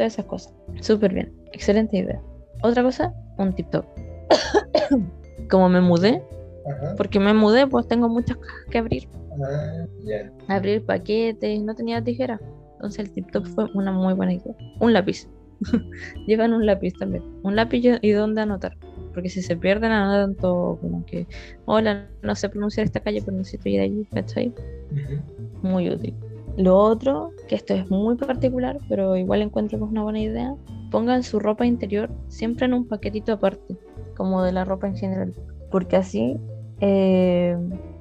todas esas cosas. Súper bien, excelente idea. Otra cosa, un tip top. como me mudé, Ajá. porque me mudé, pues tengo muchas cajas que abrir. Ah, ya. Abrir paquetes, no tenía tijera. Entonces el tip top fue una muy buena idea. Un lápiz. Llevan un lápiz también. Un lápiz y- dónde anotar. Porque si se pierden, anotan todo como que, hola, no sé pronunciar esta calle, pero necesito ir allí, ¿cachai? Ujú. muy útil. Lo otro, que esto es muy particular, pero igual encuentro que es una buena idea, pongan su ropa interior siempre en un paquetito aparte, como de la ropa en general, porque así eh,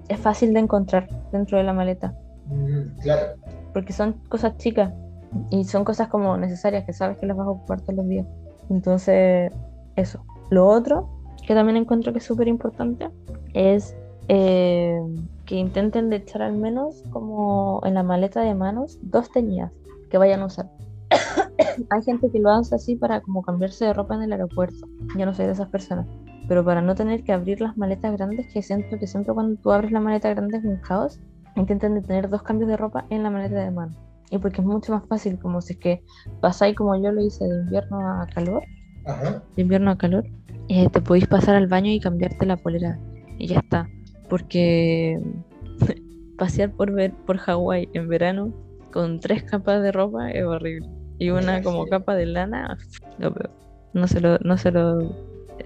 es fácil de encontrar dentro de la maleta, Mm, claro. porque son cosas chicas y son cosas como necesarias que sabes que las vas a ocupar todos los días. Entonces, eso. Lo otro, que también encuentro que es súper importante, es eh, que intenten de echar al menos como en la maleta de manos dos teñidas que vayan a usar. Hay gente que lo hace así para como cambiarse de ropa en el aeropuerto. Yo no soy de esas personas. Pero para no tener que abrir las maletas grandes, que siento que siempre cuando tú abres la maleta grande es un caos, intenten de tener dos cambios de ropa en la maleta de mano. Y porque es mucho más fácil, como si es que pasáis como yo lo hice de invierno a calor, Ajá. de invierno a calor, eh, te podéis pasar al baño y cambiarte la polera. Y ya está. Porque pasear por, ver, por Hawái en verano con tres capas de ropa es horrible. Y una como capa de lana, lo peor. No se lo, no se lo,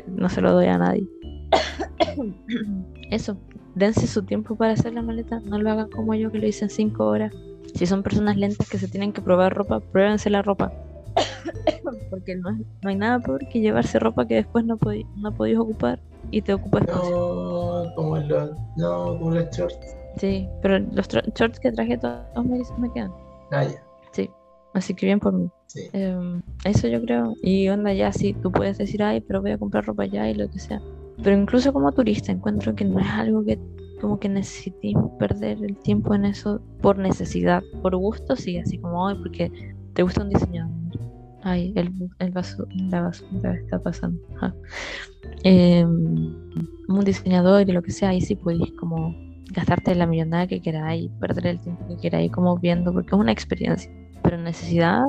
no se lo doy a nadie. Eso, dense su tiempo para hacer la maleta, no lo hagan como yo que lo hice en cinco horas. Si son personas lentas que se tienen que probar ropa, pruébense la ropa. Porque no, no hay nada peor que llevarse ropa que después no, podí, no podéis ocupar y te ocupa espacio. No, como los, no, como los shorts. Sí, pero los shorts que traje todos me, me quedan. Ah, ya. Sí, así que bien por mí. Sí. Em, eso yo creo. Y onda ya, sí, tú puedes decir, ay, pero voy a comprar ropa ya y lo que sea. Pero incluso como turista encuentro que no es algo que como que necesites perder el tiempo en eso por necesidad. Por gusto sí, así como hoy porque te gusta un diseñador. Ay, el, el vaso, la basura está pasando. Ajá. Em, un diseñador y lo que sea, ahí sí podéis como gastarte la millonada que queráis, perder el tiempo que queráis como viendo, porque es una experiencia. Pero necesidad,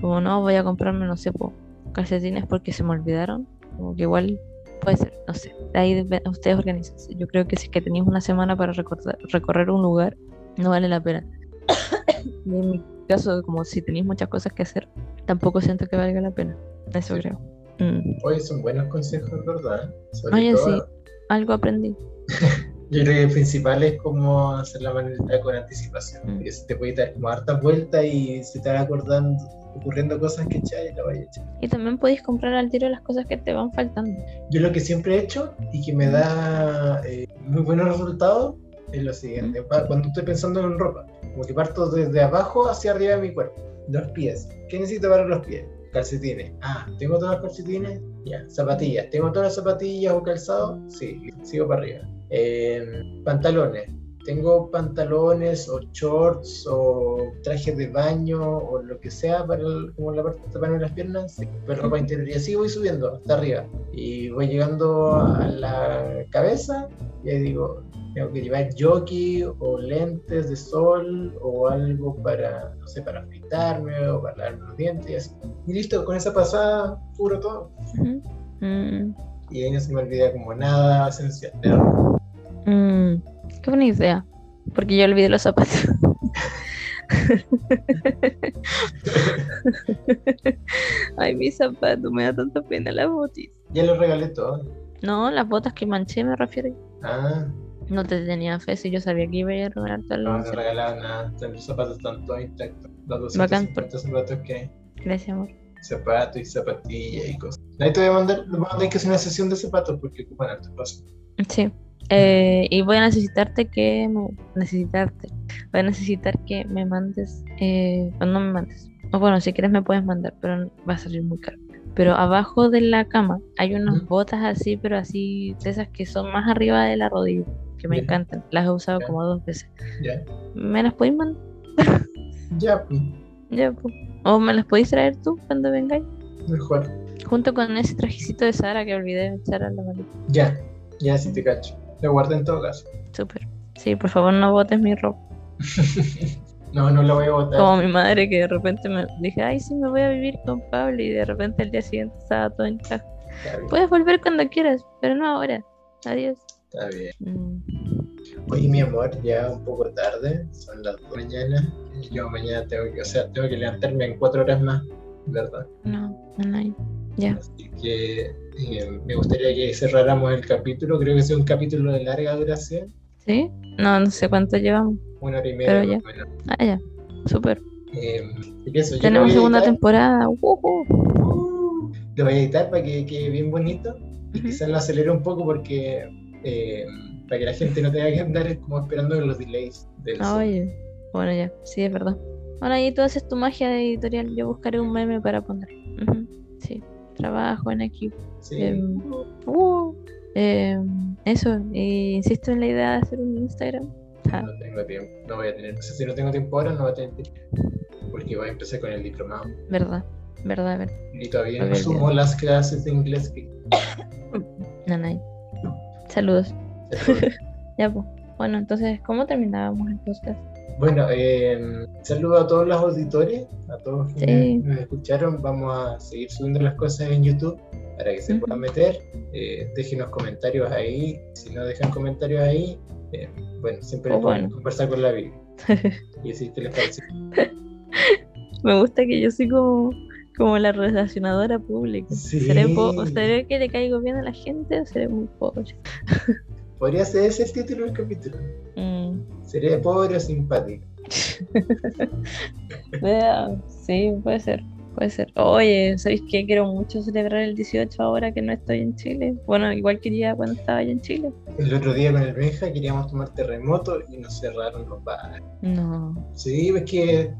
como no voy a comprarme, no sé, po, calcetines porque se me olvidaron, como que igual puede ser, no sé. De ahí ustedes organizan. Yo creo que si es que tenéis una semana para recordar- recorrer un lugar, no vale la pena. caso, como si tenéis muchas cosas que hacer, tampoco siento que valga la pena. Eso Sí. creo. Mm. Oye, son buenos consejos, ¿verdad? Sobre Oye, todo, sí, algo aprendí. Yo creo que el principal es como hacer la maleta con anticipación. Mm. Porque si te puedes dar como hartas vueltas y se te van acordando, ocurriendo cosas que echar y la vaya a echar. Y también podéis comprar al tiro las cosas que te van faltando. Yo lo que siempre he hecho y que me da eh, muy buenos resultados es lo siguiente. Pa- Cuando estoy pensando en ropa, como que parto desde abajo hacia arriba de mi cuerpo. Los pies. ¿Qué necesito para los pies? Calcetines. Ah, ¿tengo todos los calcetines? Ya. Zapatillas. ¿Tengo todas las zapatillas o calzado? Sí, sigo para arriba. Eh, pantalones. ¿Tengo pantalones o shorts o trajes de baño o lo que sea para el- como la parte de de las piernas? Sí, pero ropa interior. Y así voy subiendo hasta arriba. Y voy llegando a la cabeza y ahí digo, tengo que llevar jockey o lentes de sol o algo para, no sé, para afeitarme o para lavarme los dientes y así. Y listo, con esa pasada cubro todo. Mm, Y ahí no se me olvida como nada esencial. Pero mm, qué buena idea. Porque yo olvidé los zapatos. Ay, mis zapatos, me da tanta pena las botis. ya lo regalé todo. No, las botas que manché me refiero. Ah, No te tenía fe si yo sabía que iba a regalarte algo. no, no regalaba nada. Los zapatos están todos intactos. Los Bacán. 250 zapatos que. Gracias, amor. Zapatos y zapatillas y cosas. Ahí te voy a mandar, vamos a tener que hacer una sesión de zapatos porque ocupan alto espacio. Sí. Eh, y voy a necesitarte que me necesitarte. Voy a necesitar que me mandes, eh, o no me mandes. O bueno, si quieres me puedes mandar, pero va a salir muy caro. Pero abajo de la cama hay unas botas así, pero así de esas que son más arriba de la rodilla, que me encantan. Las he usado como dos veces. ¿Me las podéis mandar? ya, pues, Ya, pues. O me las podéis traer tú cuando vengáis. mejor. Junto con ese trajecito de Sara que olvidé de echar a la maleta. Ya, ya, si te cacho. Lo guardé en todo caso. Súper. Sí, por favor no botes mi ropa. no, no lo voy a botar. Como mi madre que de repente me dije, ay, sí, me voy a vivir con Pablo y de repente el día siguiente estaba todo en bien, Puedes volver cuando quieras, pero no ahora. Adiós. Está bien. Mm, Oye, mi amor, ya un poco tarde, son las 2 de la mañana. Yo mañana tengo que, o sea, tengo que levantarme en 4 horas más, ¿verdad? no, no. Ya. Así que eh, me gustaría que cerráramos el capítulo. Creo que es un capítulo de larga duración, ¿Sí? No, no sé cuánto llevamos. una hora y media Pero menos. Ah, ya. Súper. Eh, eso, Tenemos segunda temporada. Uh, lo voy a editar para que quede bien bonito y quizás lo acelere un poco porque eh, para que la gente no tenga que andar como esperando los delays del Ah, oye. Bueno, ya. Sí, es verdad. Bueno, ahí tú haces tu magia de editorial. Yo buscaré un meme para poner. Sí. Trabajo en equipo. Sí. Em, uh, em, eso. Insisto en la idea de hacer un Instagram. Ja. No tengo tiempo, no voy a tener, no sé si no tengo tiempo ahora, no voy a tener tiempo. Porque voy a empezar con el diplomado. Verdad. Verdad, verdad. Y todavía no sumo las clases de inglés que Nanay. Saludos. Ya, pues. Bueno, entonces, ¿cómo terminábamos el podcast? Bueno, eh, saludo a todos los auditores, a todos Sí. quienes nos escucharon. Vamos a seguir subiendo las cosas en YouTube. para que se puedan meter. Eh, déjenos comentarios ahí. Si no dejan comentarios ahí, eh, bueno, siempre O pueden bueno. conversar con la Biblia. y decir qué les parece. Me gusta que yo soy como, como la relacionadora pública. Sí. ¿Seré, o ¿Seré que le caigo bien a la gente o seré muy pobre? Podría ser ese el título del capítulo. Mm, Sería pobre o simpático. sí, puede ser. Puede ser. Oye, ¿sabéis qué? Quiero mucho celebrar el 18 ahora que no estoy en Chile. Bueno, igual quería cuando estaba allá en Chile. El otro día con el Benja queríamos tomar terremoto y nos cerraron los bares. No. Sí, es que,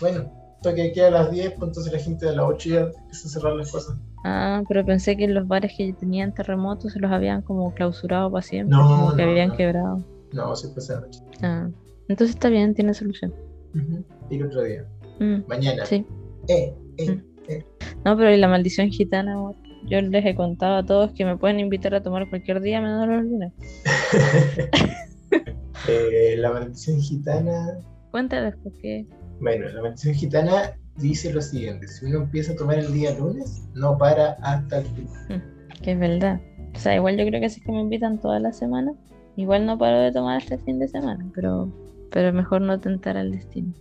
bueno, toque queda a las 10, pues entonces la gente de las 8 ya empieza a cerrar las cosas. Ah, pero pensé que los bares que tenían terremotos se los habían como clausurado para siempre, No, como que no, habían no. quebrado. No, sí fue esa noche. Ah, entonces está bien, tiene solución. Y el otro día. Mm, Mañana. sí. Eh, eh. Mm. No, pero y la maldición gitana, amor? yo les he contado a todos que me pueden invitar a tomar cualquier día menos los lunes. Eh, la maldición gitana. Cuéntales por qué. Bueno, la maldición gitana dice lo siguiente: si uno empieza a tomar el día lunes, no para hasta el fin. Que es verdad. O sea, igual yo creo que si es que me invitan toda la semana, igual no paro de tomar hasta el fin de semana, pero, pero mejor no tentar al destino.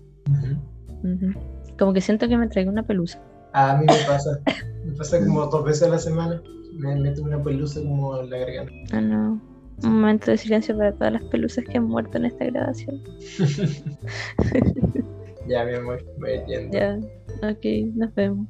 Como que siento que me traigo una pelusa. A mí me pasa. Me pasa como dos veces a la semana. Me meto una pelusa como en la garganta. Ah, no. Un momento de silencio para todas las pelusas que han muerto en esta grabación. Ya, mi amor, voy. Ya, ok, nos vemos.